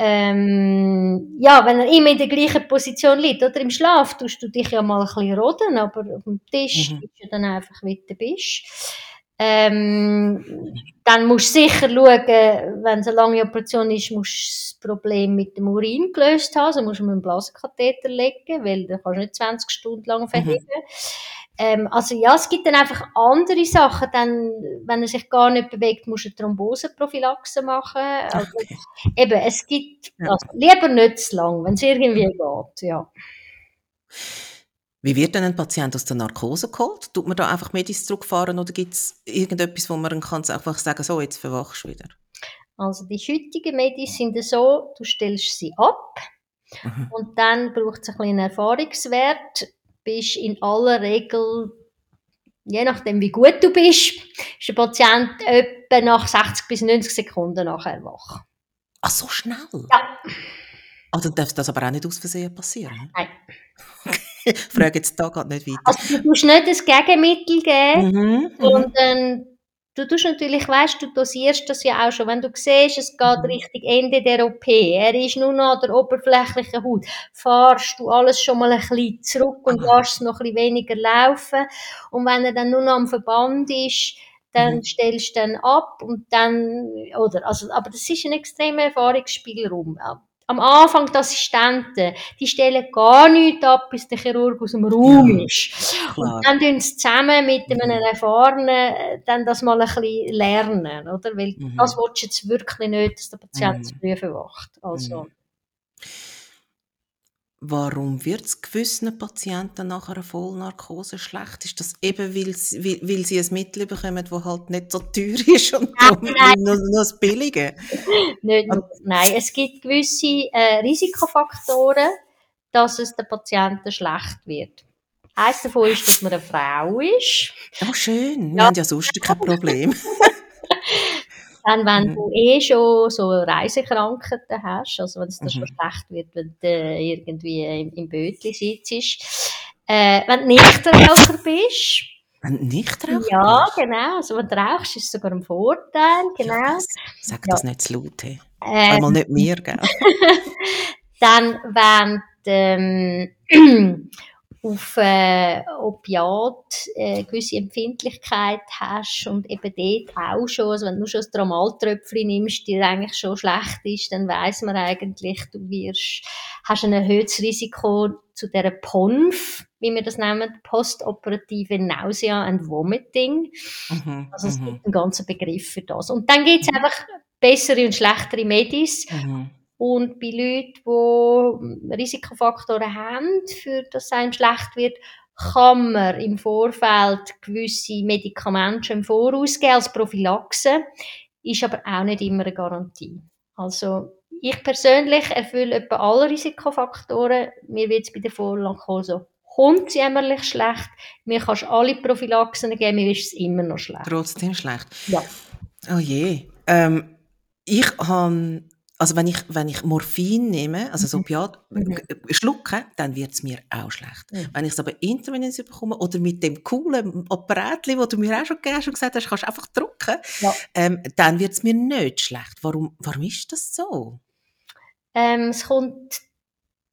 Ähm, ja, wenn er immer in der gleichen Position liegt oder im Schlaf, tust du dich ja mal ein bisschen roden, aber auf dem Tisch Mhm. bist du dann einfach, wie du bist. Ähm, dann musst du sicher schauen, wenn es eine lange Operation ist, musst du das Problem mit dem Urin gelöst haben. Also musst du einen Blasenkatheter legen, weil dann kannst du nicht 20 Stunden lang verheben. Ähm, also ja, es gibt dann einfach andere Sachen. Dann, wenn er sich gar nicht bewegt, du eine Thromboseprophylaxe machen. Also eben, es gibt, Ja. also lieber nicht zu lang, wenn es irgendwie geht, ja. Wie wird denn ein Patient aus der Narkose geholt? Tut man da einfach Medis zurückfahren oder gibt es irgendetwas, wo man kann einfach sagen so, jetzt verwachst du wieder? Also die heutigen Medis sind so, du stellst sie ab mhm. und dann braucht es ein bisschen Erfahrungswert. Bist in aller Regel, je nachdem wie gut du bist, ist der Patient etwa nach 60 bis 90 Sekunden nachher wach. Ach, so schnell? Ja. Also darf das aber auch nicht aus Versehen passieren? Nein. Frage jetzt da gerade nicht weiter. Also du musst nicht das Gegenmittel geben, mhm, sondern mhm. Du tust natürlich, weißt du, dosierst das ja auch schon. Wenn du siehst, es geht mhm. Richtung Ende der OP, er ist nur noch an der oberflächlichen Haut, fahrst du alles schon mal ein bisschen zurück und lässt es noch ein bisschen weniger laufen. Und wenn er dann nur noch am Verband ist, dann mhm. stellst du dann ab und dann, oder, also, aber das ist ein extremer Erfahrungsspielraum. Am Anfang die Assistenten, die stellen gar nichts ab, bis der Chirurg aus dem Raum ja, ist. Klar. Und dann tun sie zusammen mit einem. Erfahrenen äh, dann das mal ein bisschen lernen, oder? Weil mhm. das willst du jetzt wirklich nicht, dass der Patient mhm. zu früh verwacht. Also. Mhm. Warum wird es gewissen Patienten nach einer Vollnarkose schlecht? Ist das eben, weil sie, weil, weil sie ein Mittel bekommen, das halt nicht so teuer ist und nein, nein. Nur, nur das Billige? nicht nur, nein, es gibt gewisse äh, Risikofaktoren, dass es den Patienten schlecht wird. Eines davon ist, dass man eine Frau ist. Oh, schön. Wir ja. haben ja sonst kein Problem. Dann, wenn mhm. du eh schon so Reisekrankheiten hast, also wenn es dir mhm. schon schlecht wird, wenn du irgendwie im, im Bötli sitzt, äh, wenn du Nichtraucher bist, wenn du nicht rauchst? Ja, genau. Also, wenn du rauchst, ist es sogar ein Vorteil. Genau. Ja, sag das ja. nicht zu laut. Hey. Ähm, Einmal nicht mir, gell? dann, wenn du ähm, auf äh, Opiat äh, gewisse Empfindlichkeit hast und eben dort auch schon, also wenn du schon ein Tramaltröpfchen nimmst, die eigentlich schon schlecht ist, dann weiß man eigentlich, du wirst, hast ein erhöhtes Risiko zu der PONF, wie wir das nennen, postoperative Nausea and Vomiting. Mhm, also es mhm. gibt einen ganzen Begriff für das. Und dann gibt es einfach bessere und schlechtere Medis. Mhm. Und bei Leuten, die Risikofaktoren haben, für dass es einem schlecht wird, kann man im Vorfeld gewisse Medikamente schon im Voraus geben als Prophylaxe, ist aber auch nicht immer eine Garantie. Also ich persönlich erfülle etwa alle Risikofaktoren. Mir wird es bei der Vorlankose hundsjämmerlich schlecht. Mir kannst alle Prophylaxen geben, mir ist es immer noch schlecht. Trotzdem schlecht? Ja. Oh je. Ähm, ich habe also wenn ich, wenn ich Morphin nehme, also so Opiat, mhm. mhm. schlucke, dann wird es mir auch schlecht. Mhm. Wenn ich es aber intravenös bekomme oder mit dem coolen Apparat, das du mir auch schon gegeben hast und gesagt hast, kannst du einfach drücken, ja. ähm, dann wird es mir nicht schlecht. Warum, warum ist das so? Ähm, es kommt,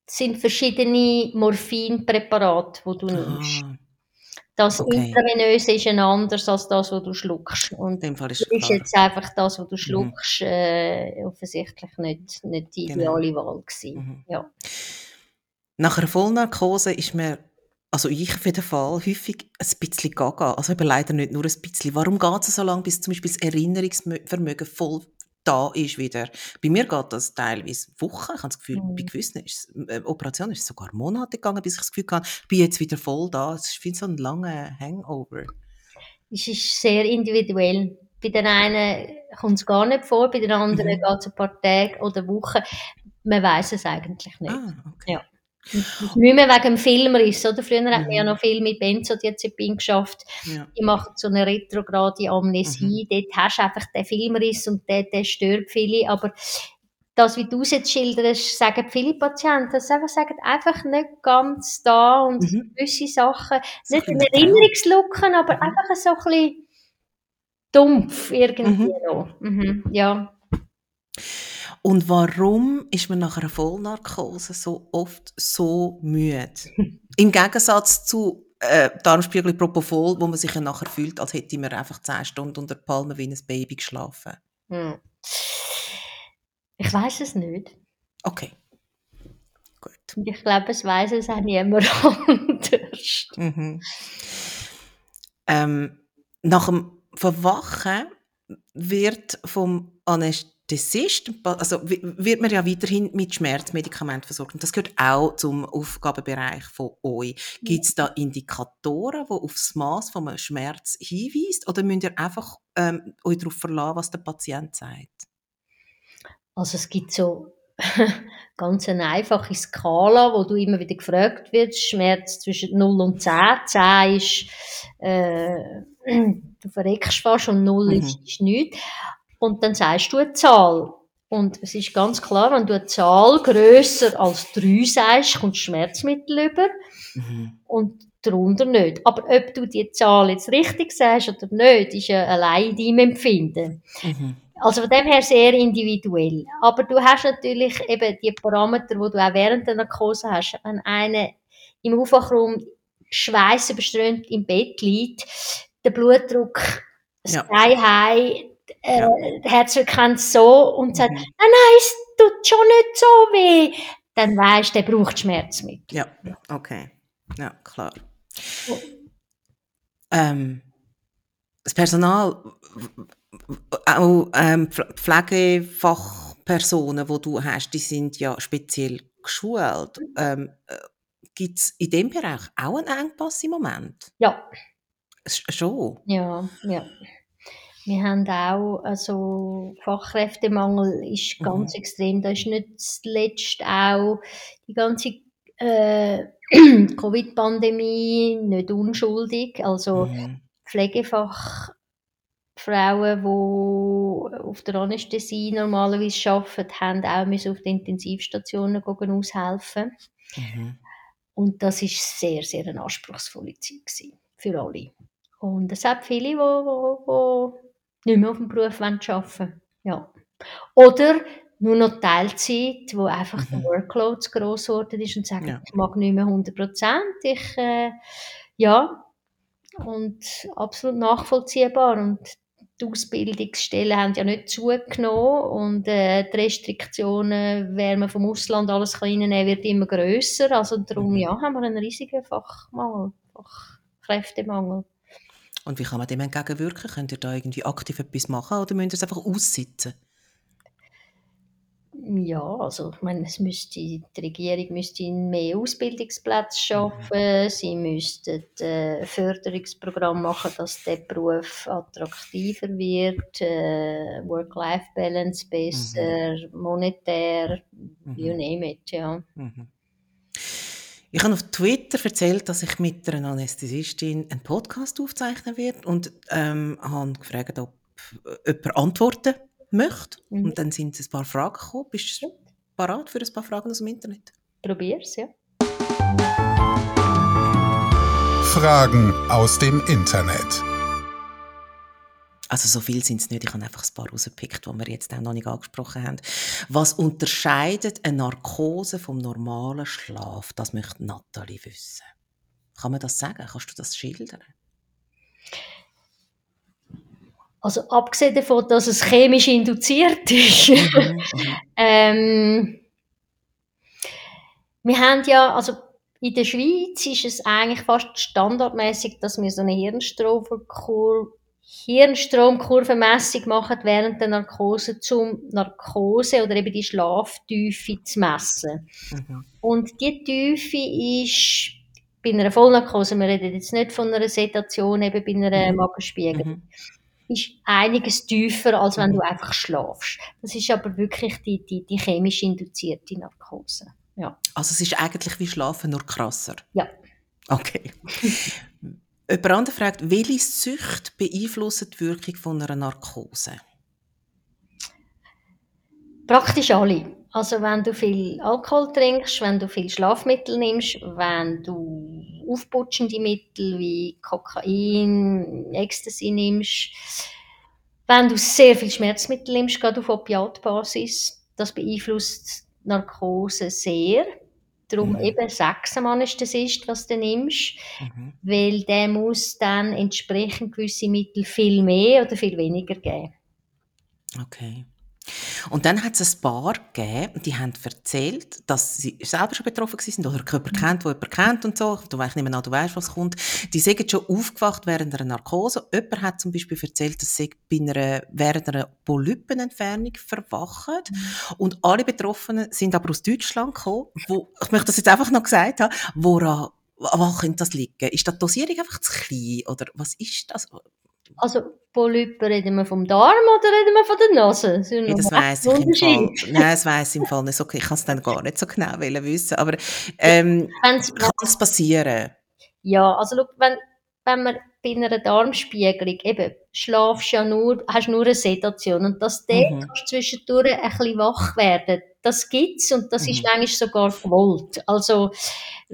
sind verschiedene Morphinpräparate, die du nimmst. Das okay. Intravenöse ist ein anderes als das, was du schluckst. Und In dem Fall ist, ist klar. jetzt einfach das, was du mhm. schluckst, mhm. äh, offensichtlich nicht, nicht die genau. ideale Wahl gewesen. Mhm. Ja. Nach einer Vollnarkose ist mir, also ich auf jeden Fall, häufig ein bisschen gaga. Also eben leider nicht nur ein bisschen. Warum geht es so lange, bis zum Beispiel das Erinnerungsvermögen voll da ist wieder. Bei mir geht das teilweise Wochen. Ich habe das Gefühl, mhm. bei gewissen ist, äh, Operationen ist es sogar Monate gegangen, bis ich das Gefühl hatte, ich bin jetzt wieder voll da. Es ist wie so ein langer Hangover. Es ist sehr individuell. Bei den einen kommt es gar nicht vor, bei den anderen mhm. geht es ein paar Tage oder Wochen. Man weiß es eigentlich nicht. Ah, okay. ja. Nicht mehr wegen dem Filmriss, oder? Früher mhm. hat man ja mhm. noch viel mit Benzodiazepin geschafft. Ja. Die machen so eine retrograde Amnesie. Mhm. Dort hast du einfach den Filmriss und der, der stört viele. Aber das, wie du es jetzt schilderst, sagen viele Patienten, das einfach, sagen einfach nicht ganz da und mhm. gewisse Sachen, nicht in Erinnerungslücken, aber mhm. einfach so ein bisschen dumpf irgendwie mhm. noch. Mhm. Ja. Und warum ist man nach einer Vollnarkose so oft so müde? Im Gegensatz zu äh, Darmspiegel Propofol, wo man sich ja nachher fühlt, als hätte man einfach 10 Stunden unter Palmen wie ein Baby geschlafen. Hm. Ich weiß es nicht. Okay. Gut. Ich glaube, es weiß es auch niemand anders. Mhm. Ähm, nach dem Verwachen wird vom Anästhesisten Anästhesist, also wird man ja weiterhin mit Schmerzmedikamenten versorgt. Und das gehört auch zum Aufgabenbereich von euch. Gibt es da Indikatoren, die auf das Maß vom Schmerz hinweisen? Oder müsst ihr einfach ähm, euch darauf verlassen, was der Patient sagt? Also es gibt so ganz eine einfache Skala, wo du immer wieder gefragt wirst, Schmerz zwischen 0 und 10. 10 ist, äh, du verreckst fast und 0 mhm. ist, ist nichts. Und dann sagst du eine Zahl. Und es ist ganz klar, wenn du eine Zahl grösser als 3 sagst, kommst du Schmerzmittel über. Mhm. Und darunter nicht. Aber ob du die Zahl jetzt richtig sagst oder nicht, ist ja allein dein Empfinden. Mhm. Also von dem her sehr individuell. Aber du hast natürlich eben die Parameter, die du auch während der Narkose hast. Wenn einer im Aufwachraum schweißüberströmt im Bett liegt, der Blutdruck ja. sky high, äh, ja. Herzfrequenz so und sagt, mhm. nein, nein, es tut schon nicht so weh, dann weißt du, der braucht Schmerzmittel. Ja, okay. Ja, klar. Oh. Ähm, das Personal auch ähm, Pflegefachpersonen, die du hast, die sind ja speziell geschult. Ähm, äh, Gibt es in dem Bereich auch einen Engpass im Moment? Ja. Schon? Ja, ja. Wir haben auch, also Fachkräftemangel ist mhm. ganz mhm. extrem. Da ist nicht zuletzt auch die ganze äh, Covid-Pandemie nicht unschuldig. Also mhm. Pflegefach Frauen, die auf der Anästhesie normalerweise arbeiten, haben auch müssen auf den Intensivstationen aushelfen. Mhm. Und das ist sehr, sehr eine anspruchsvolle Zeit gewesen, für alle. Und es hat viele, die, die, die nicht mehr auf dem Beruf arbeiten wollen. Ja. Oder nur noch Teilzeit, wo einfach mhm. der Workload zu gross geworden ist und sagen, ja. ich mag nicht mehr 100 Prozent. Ich, äh, ja, und absolut nachvollziehbar. Und die Ausbildungsstellen haben ja nicht zugenommen und äh, die Restriktionen, wer man vom Ausland alles reinnehmen wird immer grösser. Also darum mhm. ja, haben wir einen riesigen Fachmangel, Fachkräftemangel. Und wie kann man dem entgegenwirken? Könnt ihr da irgendwie aktiv etwas machen oder müsst ihr es einfach aussitzen? Ja, also ich meine, es müsste, die Regierung müsste mehr Ausbildungsplätze schaffen, mhm. sie müssten äh, Förderungsprogramm machen, dass der Beruf attraktiver wird, äh, Work-Life-Balance besser, mhm. monetär, mhm. you name it, ja. Mhm. Ich habe auf Twitter erzählt, dass ich mit einer Anästhesistin einen Podcast aufzeichnen werde und ähm, habe gefragt, ob jemand antworten möchte. Mhm. Und dann sind ein paar Fragen gekommen. Bist du bereit für ein paar Fragen aus dem Internet? Probier's, ja. Fragen aus dem Internet. Also so viel sind es nicht, ich habe einfach ein paar rausgepickt, die wir jetzt auch noch nicht angesprochen haben. Was unterscheidet eine Narkose vom normalen Schlaf? Das möchte Nathalie wissen. Kann man das sagen? Kannst du das schildern? Also abgesehen davon, dass es chemisch induziert ist. Mhm, mhm. ähm, wir haben ja, also in der Schweiz ist es eigentlich fast standardmäßig, dass wir so eine Hirnstromkurve Hirnstromkurvenmessung machen während der Narkose, zum Narkose oder eben die Schlaftiefe zu messen. Mhm. Und die Tiefe ist bei einer Vollnarkose, wir reden jetzt nicht von einer Sedation, eben bei einer mhm. Magenspiegel, mhm ist einiges tiefer, als wenn du mhm. einfach schlafst. Das ist aber wirklich die, die, die chemisch induzierte Narkose. Ja. Also es ist eigentlich wie Schlafen, nur krasser? Ja. Okay. Jemand anderes fragt, welche Sucht beeinflussen die Wirkung von einer Narkose? Praktisch alle. Also wenn du viel Alkohol trinkst, wenn du viel Schlafmittel nimmst, wenn du aufputschende Mittel wie Kokain, Ecstasy nimmst, wenn du sehr viel Schmerzmittel nimmst, gerade auf Opiatbasis, das beeinflusst Narkose sehr. Darum mhm. eben sechs am Anästhesist, was du nimmst, mhm. weil der muss dann entsprechend gewisse Mittel viel mehr oder viel weniger geben. Okay. Und dann hat es ein Paar gegeben, die haben erzählt, dass sie selber schon betroffen waren oder jemand kennt, der jemanden kennt und so. Du weißt nicht mehr, du weißt, was kommt. Die sind schon aufgewacht während einer Narkose. Jemand hat zum Beispiel erzählt, dass sie bei einer, während einer Polypenentfernung verwachen. Mhm. Und alle Betroffenen sind aber aus Deutschland gekommen, wo, ich möchte das jetzt einfach noch gesagt haben, woran, wo könnte das liegen? Ist die Dosierung einfach zu klein? Oder was ist das? Also Polypen, reden wir vom Darm oder reden wir von der Nase? Das, ja, das weiss ich im Fall. Nein, das weiss ich im Fall nicht. Okay, ich kann es dann gar nicht so genau wissen. Aber ähm, kann es passieren? Ja, also schau, wenn, wenn man bei einer Darmspiegelung eben schlafst ja nur, hast nur eine Sedation und dass du mhm. zwischendurch ein bisschen wach werden, das gibt's und das mhm. ist manchmal sogar gewollt. Also,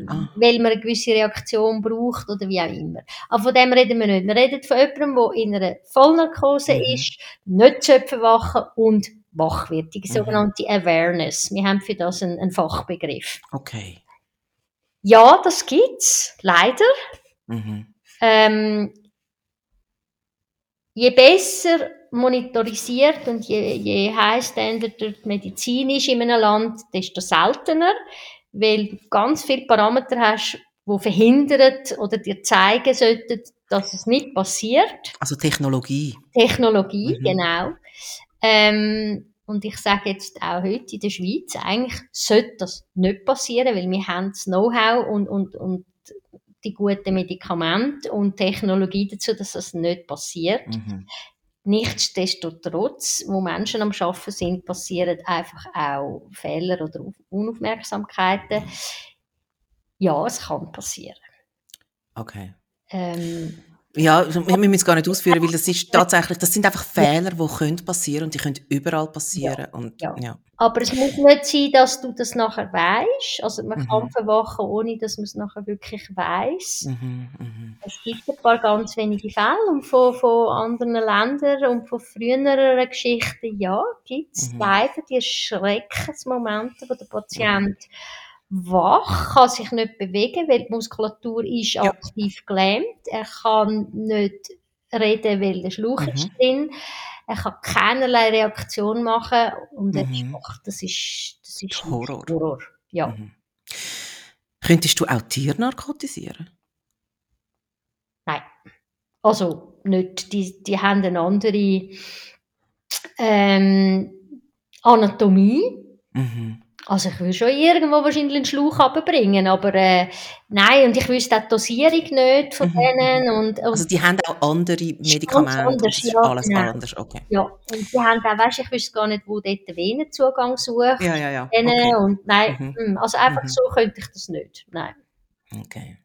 ah. weil man eine gewisse Reaktion braucht oder wie auch immer. Aber von dem reden wir nicht. Wir reden von jemandem, der in einer Vollnarkose mhm. ist, nicht zu wachen und wach wird. Die mhm. sogenannte Awareness. Wir haben für das einen, einen Fachbegriff. Okay. Ja, das gibt's. Leider. Mhm. Ähm, je besser monitorisiert und je, je die Medizin ist in einem Land, desto seltener, weil du ganz viele Parameter hast, die verhindern oder dir zeigen sollten, dass es nicht passiert. Also Technologie. Technologie, mhm. genau. Ähm, und ich sage jetzt auch heute in der Schweiz, eigentlich sollte das nicht passieren, weil wir haben das Know-how und, und, und die guten Medikamente und Technologie dazu, dass das nicht passiert. Mhm. Nichtsdestotrotz, wo Menschen am Arbeiten sind, passieren einfach auch Fehler oder Unaufmerksamkeiten. Ja, es kann passieren. Okay. Ähm, ja, wir müssen es gar nicht ausführen, weil das ist tatsächlich, das sind einfach Fehler, die können passieren und die können überall passieren. Ja, und, ja. ja. Aber es muss nicht sein, dass du das nachher weißt. Also man mhm. kann verwachen, ohne dass man es nachher wirklich weiß. Mhm, mh. Es gibt ein paar ganz wenige Fälle und von, von anderen Ländern und von früheren Geschichten, ja, gibt es mhm. leider die Schreckensmomente, wo der Patient wach, kann sich nicht bewegen, weil die Muskulatur ist ja. aktiv gelähmt. Er kann nicht reden, weil der Schlauch mhm. ist drin. Er kann keinerlei Reaktion machen und er mhm. ist Das ist, das ist Horror. Horror. Ja. Mhm. Könntest du auch Tiere narkotisieren? Nein. Also nicht. Die, die haben eine andere ähm, Anatomie. Mhm. Also ich will schon irgendwo wahrscheinlich einen Schlauch abbringen, aber äh, nein, und ich wüsste auch die Dosierung nicht von mhm. denen. Und, und also die haben auch andere Medikamente? Anders, ja, alles genau. anders, okay. Ja, und die haben auch, weißt ich wüsste gar nicht, wo dort der Venenzugang sucht. Ja, ja, ja. Okay. Und nein, mhm. Hm, also einfach mhm. so könnte ich das nicht, nein. Okay.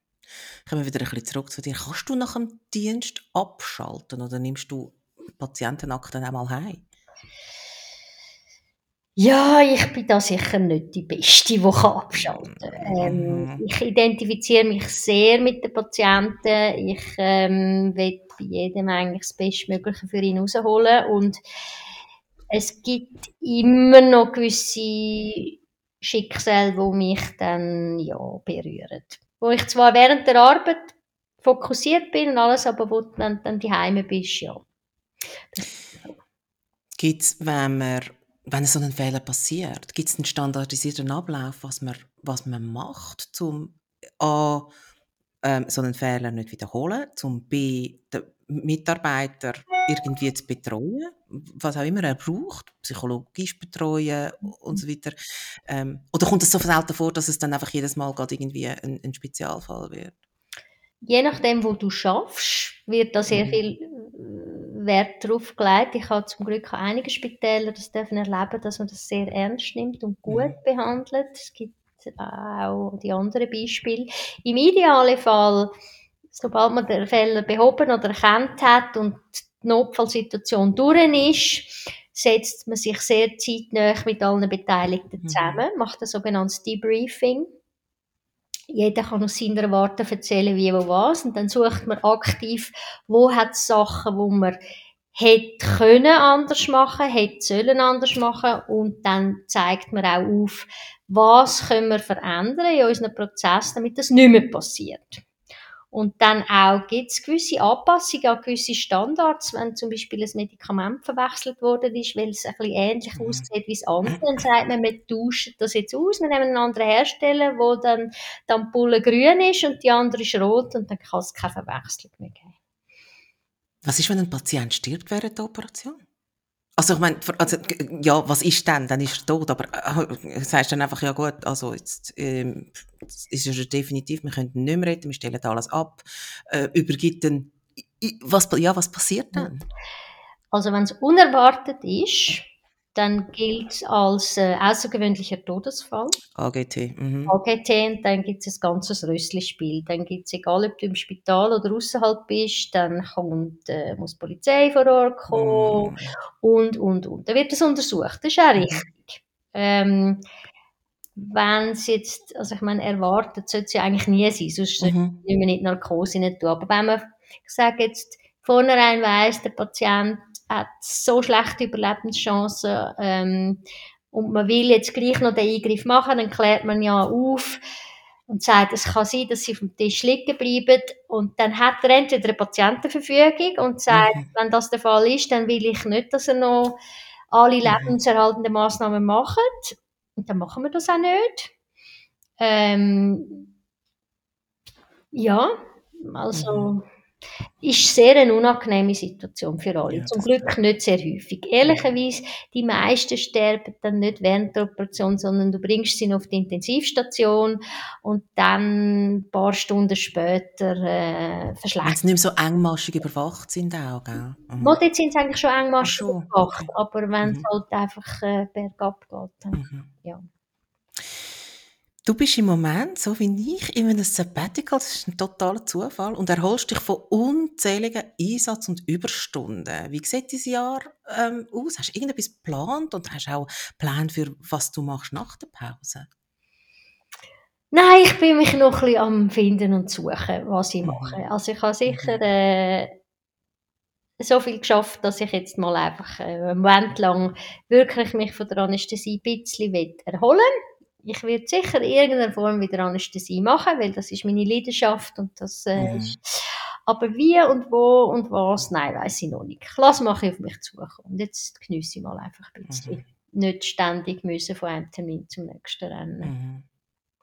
Kommen wir wieder ein bisschen zurück zu dir. Kannst du nach dem Dienst abschalten oder nimmst du Patientenakten einmal heim? Ja, ich bin da sicher nicht die Beste, die abschalten kann. Ähm, mhm. ich identifiziere mich sehr mit den Patienten. Ich ähm, will bei jedem eigentlich das Bestmögliche für ihn rausholen. Und es gibt immer noch gewisse Schicksale, die mich dann ja, berühren. Wo ich zwar während der Arbeit fokussiert bin und alles, aber wo du dann, dann die Heime bist, ja. Gibt es, wenn man wenn so ein Fehler passiert, gibt es einen standardisierten Ablauf, was man, was man macht, um A, ähm, so einen Fehler nicht wiederholen, um B, den Mitarbeiter irgendwie zu betreuen, was auch immer er braucht, psychologisch betreuen und so weiter. Ähm, oder kommt es so selten vor, dass es dann einfach jedes Mal gerade irgendwie ein, ein Spezialfall wird? Je nachdem, wo du schaffst, wird da sehr mhm. viel Wert darauf gelegt. Ich habe zum Glück einige Spitäler das dürfen erleben, dass man das sehr ernst nimmt und gut mhm. behandelt. Es gibt auch die anderen Beispiele. Im idealen Fall, sobald man den Fehler behoben oder erkannt hat und die Notfallsituation durch ist, setzt man sich sehr zeitnah mit allen Beteiligten mhm. zusammen, mhm. macht ein sogenanntes Debriefing jeder kann aus seiner Warte erzählen, wie, wo, was. Und dann sucht man aktiv, wo hat es Sachen, wo man hätte können anders machen, hätte sollen anders machen. Und dann zeigt man auch auf, was können wir verändern in unserem Prozess, damit das nicht mehr passiert. Und dann auch gibt es gewisse Anpassungen an gewisse Standards, wenn zum Beispiel ein Medikament verwechselt worden ist, weil es ein bisschen ähnlich mhm. aussieht wie das andere, dann sagt man, wir tauschen das jetzt aus, wir nehmen einen anderen Hersteller, wo dann die Ampulle grün ist und die andere ist rot und dann kann es keine Verwechslung mehr geben. Was ist, wenn ein Patient stirbt während der Operation? Also ich meine, also, ja, was ist denn? Dann ist er tot, aber äh, sagst dann einfach, ja gut, also jetzt ähm, ist es definitiv, wir können nicht mehr reden, wir stellen alles ab, äh, übergibt dann, was, ja, was passiert dann? Also wenn es unerwartet ist, dann gilt es als äh, außergewöhnlicher Todesfall. AGT. Mhm. AGT und dann gibt es ein ganzes Rösslispiel. Dann gibt es, egal ob du im Spital oder außerhalb bist, dann kommt, äh, muss die Polizei vor Ort kommen mhm. und, und, und. Dann wird das untersucht. Das ist auch mhm. richtig. Ähm, wenn es jetzt, also ich meine, erwartet sollte es ja eigentlich nie sein, sonst mhm. wir nicht Narkose nicht tun. Aber wenn man, ich sage jetzt, vornherein weiss, der Patient hat so schlechte Überlebenschancen ähm, und man will jetzt gleich noch den Eingriff machen, dann klärt man ja auf und sagt, es kann sein, dass sie auf dem Tisch liegen bleiben und dann hat er entweder eine Patientenverfügung und sagt, mhm. wenn das der Fall ist, dann will ich nicht, dass er noch alle mhm. lebenserhaltenden Massnahmen macht und dann machen wir das auch nicht. Ähm, ja, also mhm ist sehr eine unangenehme Situation für alle. Ja, Zum Glück nicht sehr häufig. Ehrlicherweise, die meisten sterben dann nicht während der Operation, sondern du bringst sie auf die Intensivstation und dann ein paar Stunden später äh. Weil sie nicht mehr so engmaschig überwacht sind auch, gell? Mhm. Mal, dort sind sie eigentlich schon engmaschig schon. überwacht, aber wenn mhm. es halt einfach äh, bergab geht, dann, mhm. ja. Du bist im Moment, so wie ich, in einem Sabbatical, das ist ein totaler Zufall, und erholst dich von unzähligen Einsatz- und Überstunden. Wie sieht dein Jahr ähm, aus? Hast du irgendetwas geplant und hast du auch Plan für, was du machst nach der Pause? Nein, ich bin mich noch ein bisschen am Finden und Suchen, was ich mhm. mache. Also ich habe sicher mhm. äh, so viel geschafft, dass ich jetzt mal einfach äh, einen Moment lang wirklich mich von der Anästhesie ein bisschen erholen will ich werde sicher irgendeine Form wieder Anästhesie machen, weil das ist meine Leidenschaft und das äh, ist, aber wie und wo und was, nein, weiß ich noch nicht. Ich lasse mal auf mich zukommen und jetzt genieße ich mal einfach ein bisschen. Mhm. Nicht ständig müssen von einem Termin zum nächsten rennen. Mhm.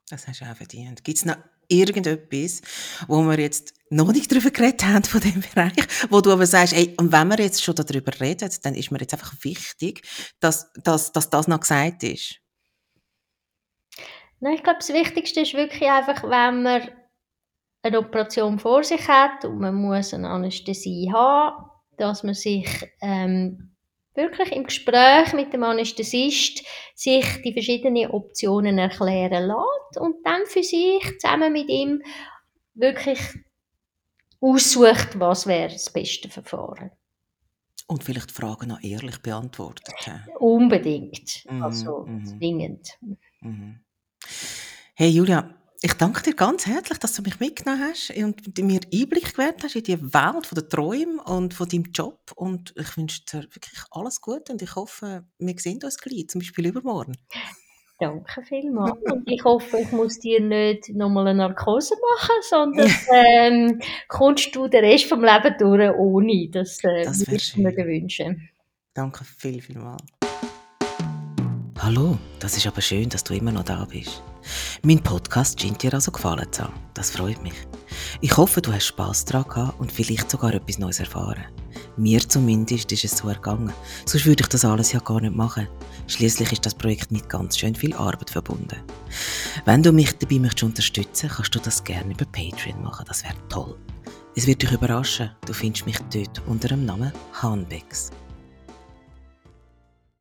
Das hast du auch verdient. Gibt es noch irgendetwas, wo wir jetzt noch nicht darüber geredet haben von dem Bereich, wo du aber sagst, ey, und wenn wir jetzt schon darüber reden, dann ist mir jetzt einfach wichtig, dass, dass, dass das noch gesagt ist. Nein, ich glaube, das Wichtigste ist wirklich einfach, wenn man eine Operation vor sich hat und man muss eine Anästhesie haben, dass man sich ähm, wirklich im Gespräch mit dem Anästhesist sich die verschiedenen Optionen erklären lässt und dann für sich zusammen mit ihm wirklich aussucht, was wäre das beste Verfahren. Und vielleicht Fragen noch ehrlich beantwortet. Unbedingt. Mhm, also mhm. zwingend. Mhm. Hey Julia, ich danke dir ganz herzlich, dass du mich mitgenommen hast und mir Einblick gewährt hast in die Welt von der Träume und von deinem Job. Und ich wünsche dir wirklich alles Gute und ich hoffe, wir sehen uns gleich, zum Beispiel übermorgen. Danke vielmals. Und ich hoffe, ich muss dir nicht nochmal eine Narkose machen, sondern ähm, kommst du den Rest vom Leben durch ohne. Das, äh, das würde ich mir wünschen. Danke viel, vielmals. Hallo, das ist aber schön, dass du immer noch da bist. Mein Podcast scheint dir also gefallen zu haben. Das freut mich. Ich hoffe, du hast Spass daran gehabt und vielleicht sogar etwas Neues erfahren. Mir zumindest ist es so ergangen. Sonst würde ich das alles ja gar nicht machen. Schließlich ist das Projekt mit ganz schön viel Arbeit verbunden. Wenn du mich dabei möchtest unterstützen, kannst du das gerne über Patreon machen. Das wäre toll. Es wird dich überraschen. Du findest mich dort unter dem Namen Hanbex.